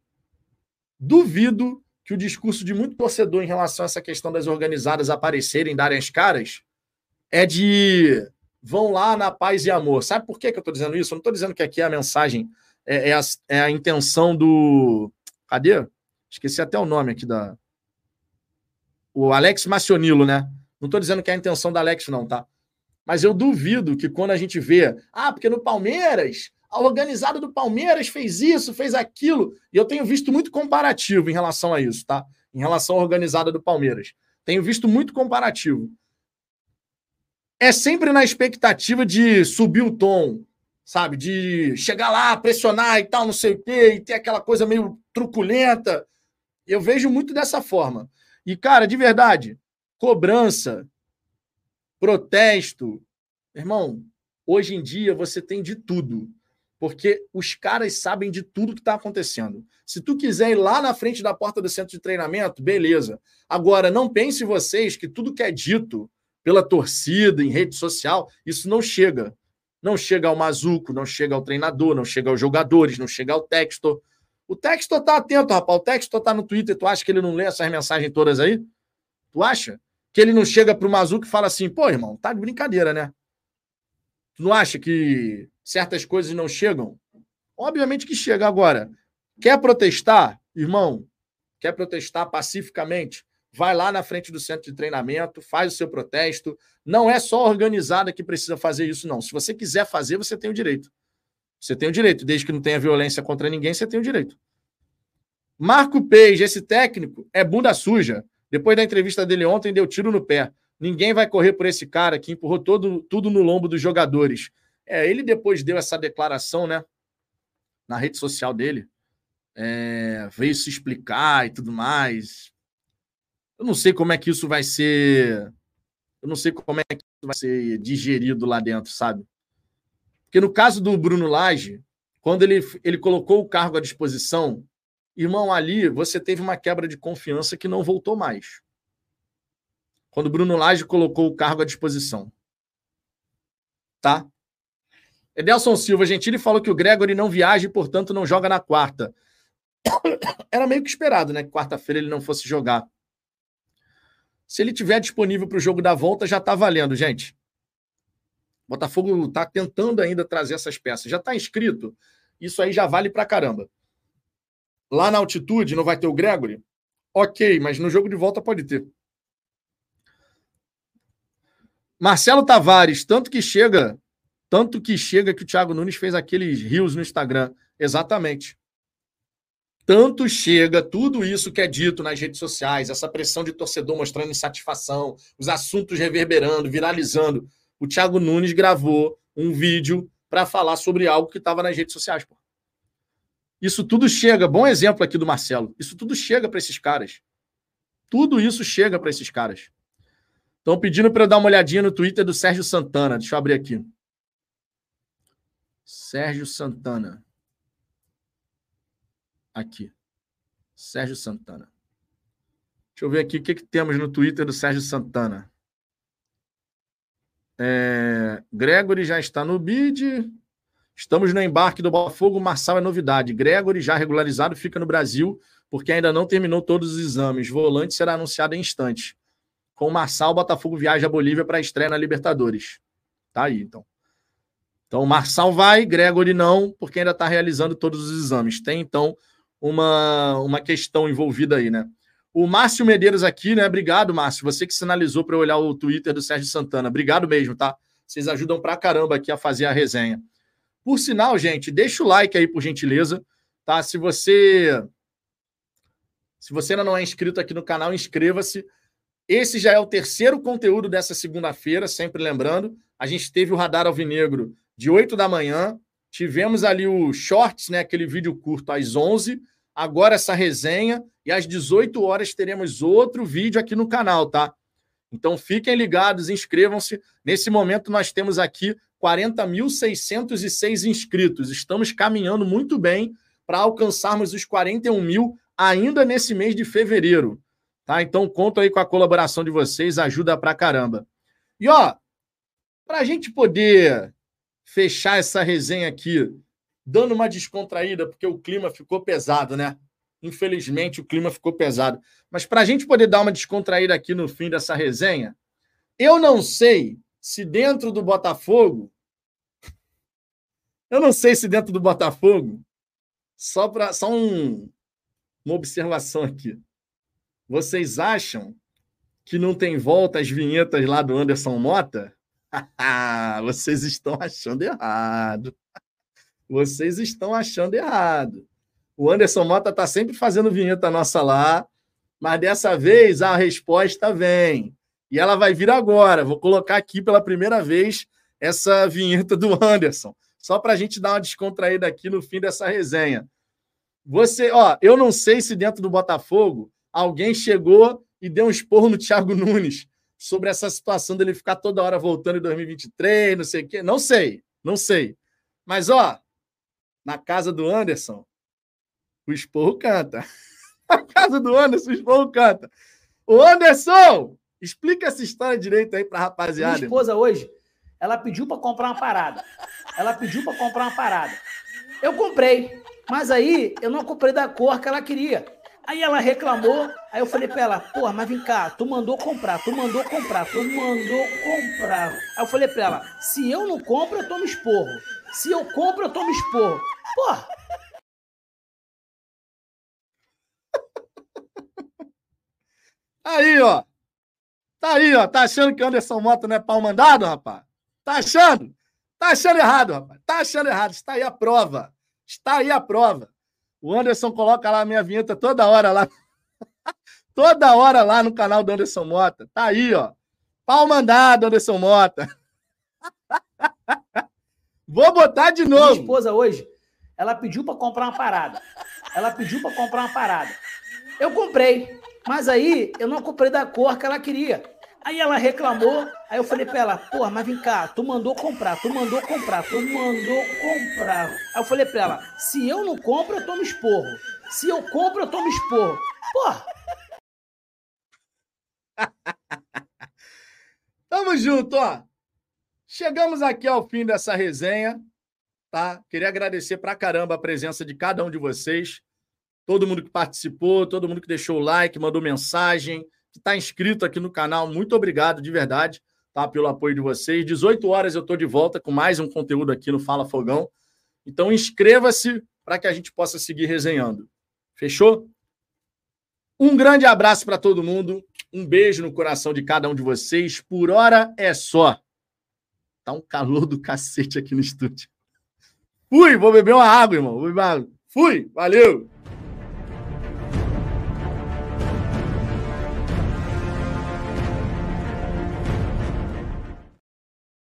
duvido que o discurso de muito torcedor em relação a essa questão das organizadas aparecerem, darem as caras, é de vão lá na paz e amor. Sabe por que, que eu estou dizendo isso? Eu não estou dizendo que aqui é a mensagem, é, é, a, é, a, intenção do. Cadê? Esqueci até o nome aqui da. o Alex Massionilo, né? Não estou dizendo que é a intenção da Alex, não, tá? Mas eu duvido que quando a gente vê, ah, porque no Palmeiras, a organizada do Palmeiras fez isso, fez aquilo. E eu tenho visto muito comparativo em relação a isso, tá? Em relação à organizada do Palmeiras. Tenho visto muito comparativo. É sempre na expectativa de subir o tom, sabe? De chegar lá, pressionar e tal, não sei o quê, e ter aquela coisa meio truculenta. Eu vejo muito dessa forma. E, cara, de verdade, cobrança, protesto. Irmão, hoje em dia você tem de tudo. Porque os caras sabem de tudo que está acontecendo. Se tu quiser ir lá na frente da porta do centro de treinamento, beleza. Agora, não pense vocês que tudo que é dito pela torcida, em rede social, isso não chega. Não chega ao Mazuco, não chega ao treinador, não chega aos jogadores, não chega ao texto. O texto tá atento, rapaz. O texto tá no Twitter. Tu acha que ele não lê essas mensagens todas aí? Tu acha? Que ele não chega para o Mazuco e fala assim, pô, irmão, tá de brincadeira, né? Tu não acha que certas coisas não chegam? Obviamente que chega agora. Quer protestar, irmão? Quer protestar pacificamente? Vai lá na frente do centro de treinamento, faz o seu protesto. Não é só organizada que precisa fazer isso, não. Se você quiser fazer, você tem o direito. Você tem o direito, desde que não tenha violência contra ninguém, você tem o direito. Marco Peixe, esse técnico, é bunda suja. Depois da entrevista dele ontem, deu tiro no pé. Ninguém vai correr por esse cara que empurrou todo, tudo no lombo dos jogadores. É, ele depois deu essa declaração, né? Na rede social dele. É, veio se explicar e tudo mais. Eu não sei como é que isso vai ser. Eu não sei como é que isso vai ser digerido lá dentro, sabe? Porque no caso do Bruno Lage, quando ele, ele colocou o cargo à disposição, Irmão, ali você teve uma quebra de confiança que não voltou mais. Quando Bruno Lage colocou o cargo à disposição. Tá? Edelson Silva Gentili falou que o Gregory não viaja e, portanto, não joga na quarta. (coughs) Era meio que esperado, né? Que quarta-feira ele não fosse jogar. Se ele tiver disponível para o jogo da volta, já está valendo, gente. Botafogo está tentando ainda trazer essas peças. Já está inscrito. Isso aí já vale para caramba. Lá na altitude não vai ter o Gregory? Ok, mas no jogo de volta pode ter. Marcelo Tavares, tanto que chega, tanto que chega que o Thiago Nunes fez aqueles rios no Instagram. Exatamente. Tanto chega tudo isso que é dito nas redes sociais, essa pressão de torcedor mostrando insatisfação, os assuntos reverberando, viralizando. O Thiago Nunes gravou um vídeo para falar sobre algo que estava nas redes sociais. Pô. Isso tudo chega, bom exemplo aqui do Marcelo. Isso tudo chega para esses caras. Tudo isso chega para esses caras. Estão pedindo para eu dar uma olhadinha no Twitter do Sérgio Santana. Deixa eu abrir aqui. Sérgio Santana. Aqui. Sérgio Santana. Deixa eu ver aqui o que, que temos no Twitter do Sérgio Santana. É... Gregory já está no bid. Estamos no embarque do Botafogo, Marçal é novidade. Gregory, já regularizado, fica no Brasil, porque ainda não terminou todos os exames. Volante será anunciado em instantes. Com o Marçal, o Botafogo viaja à Bolívia para a estreia na Libertadores. Tá aí, então. Então, Marçal vai, Gregory não, porque ainda está realizando todos os exames. Tem, então, uma, uma questão envolvida aí, né? O Márcio Medeiros aqui, né? Obrigado, Márcio. Você que sinalizou para eu olhar o Twitter do Sérgio Santana. Obrigado mesmo, tá? Vocês ajudam pra caramba aqui a fazer a resenha. Por sinal, gente, deixa o like aí, por gentileza. Tá? Se você. Se você ainda não é inscrito aqui no canal, inscreva-se. Esse já é o terceiro conteúdo dessa segunda-feira, sempre lembrando. A gente teve o Radar Alvinegro de 8 da manhã. Tivemos ali o Shorts, né, aquele vídeo curto, às 11. Agora essa resenha. E às 18 horas teremos outro vídeo aqui no canal, tá? Então fiquem ligados, inscrevam-se. Nesse momento nós temos aqui 40.606 inscritos. Estamos caminhando muito bem para alcançarmos os 41 mil ainda nesse mês de fevereiro. Tá? Então, conto aí com a colaboração de vocês, ajuda pra caramba. E ó, para a gente poder fechar essa resenha aqui, dando uma descontraída, porque o clima ficou pesado, né? Infelizmente, o clima ficou pesado. Mas para a gente poder dar uma descontraída aqui no fim dessa resenha, eu não sei se dentro do Botafogo. Eu não sei se dentro do Botafogo. Só para só um, uma observação aqui. Vocês acham que não tem volta as vinhetas lá do Anderson Mota? (laughs) Vocês estão achando errado. Vocês estão achando errado. O Anderson Mota está sempre fazendo vinheta nossa lá, mas dessa vez a resposta vem. E ela vai vir agora. Vou colocar aqui pela primeira vez essa vinheta do Anderson, só para a gente dar uma descontraída aqui no fim dessa resenha. Você, ó, eu não sei se dentro do Botafogo alguém chegou e deu um esporro no Thiago Nunes sobre essa situação dele ficar toda hora voltando em 2023, não sei o quê. Não sei, não sei. Mas, ó, na casa do Anderson, o esporro canta. (laughs) Na casa do Anderson, o esporro canta. Ô, Anderson, explica essa história direito aí pra rapaziada. Minha esposa hoje, ela pediu para comprar uma parada. Ela pediu para comprar uma parada. Eu comprei, mas aí eu não comprei da cor que ela queria. Aí ela reclamou, aí eu falei pra ela, porra, mas vem cá, tu mandou comprar, tu mandou comprar, tu mandou comprar. Aí eu falei pra ela, se eu não compro, eu tomo esporro. Se eu compro, eu tomo esporro. Porra! Aí, ó. Tá aí, ó. Tá achando que Anderson Mota não é pau mandado, rapaz? Tá achando? Tá achando errado, rapaz. Tá achando errado. Está aí a prova. Está aí a prova. O Anderson coloca lá a minha vinheta toda hora lá. (laughs) toda hora lá no canal do Anderson Mota. Tá aí, ó. Pau mandado, Anderson Mota. (laughs) Vou botar de novo. Minha esposa hoje, ela pediu para comprar uma parada. Ela pediu para comprar uma parada. Eu comprei, mas aí eu não comprei da cor que ela queria. Aí ela reclamou, aí eu falei pra ela, porra, mas vem cá, tu mandou comprar, tu mandou comprar, tu mandou comprar. Aí eu falei pra ela, se eu não compro, eu tomo esporro. Se eu compro, eu tomo esporro. Porra! (laughs) Tamo junto, ó. Chegamos aqui ao fim dessa resenha, tá? Queria agradecer pra caramba a presença de cada um de vocês, todo mundo que participou, todo mundo que deixou o like, mandou mensagem, que está inscrito aqui no canal. Muito obrigado de verdade tá, pelo apoio de vocês. 18 horas eu estou de volta com mais um conteúdo aqui no Fala Fogão. Então inscreva-se para que a gente possa seguir resenhando. Fechou? Um grande abraço para todo mundo. Um beijo no coração de cada um de vocês. Por hora é só. Tá um calor do cacete aqui no estúdio. Fui, vou beber uma água, irmão. Fui, valeu.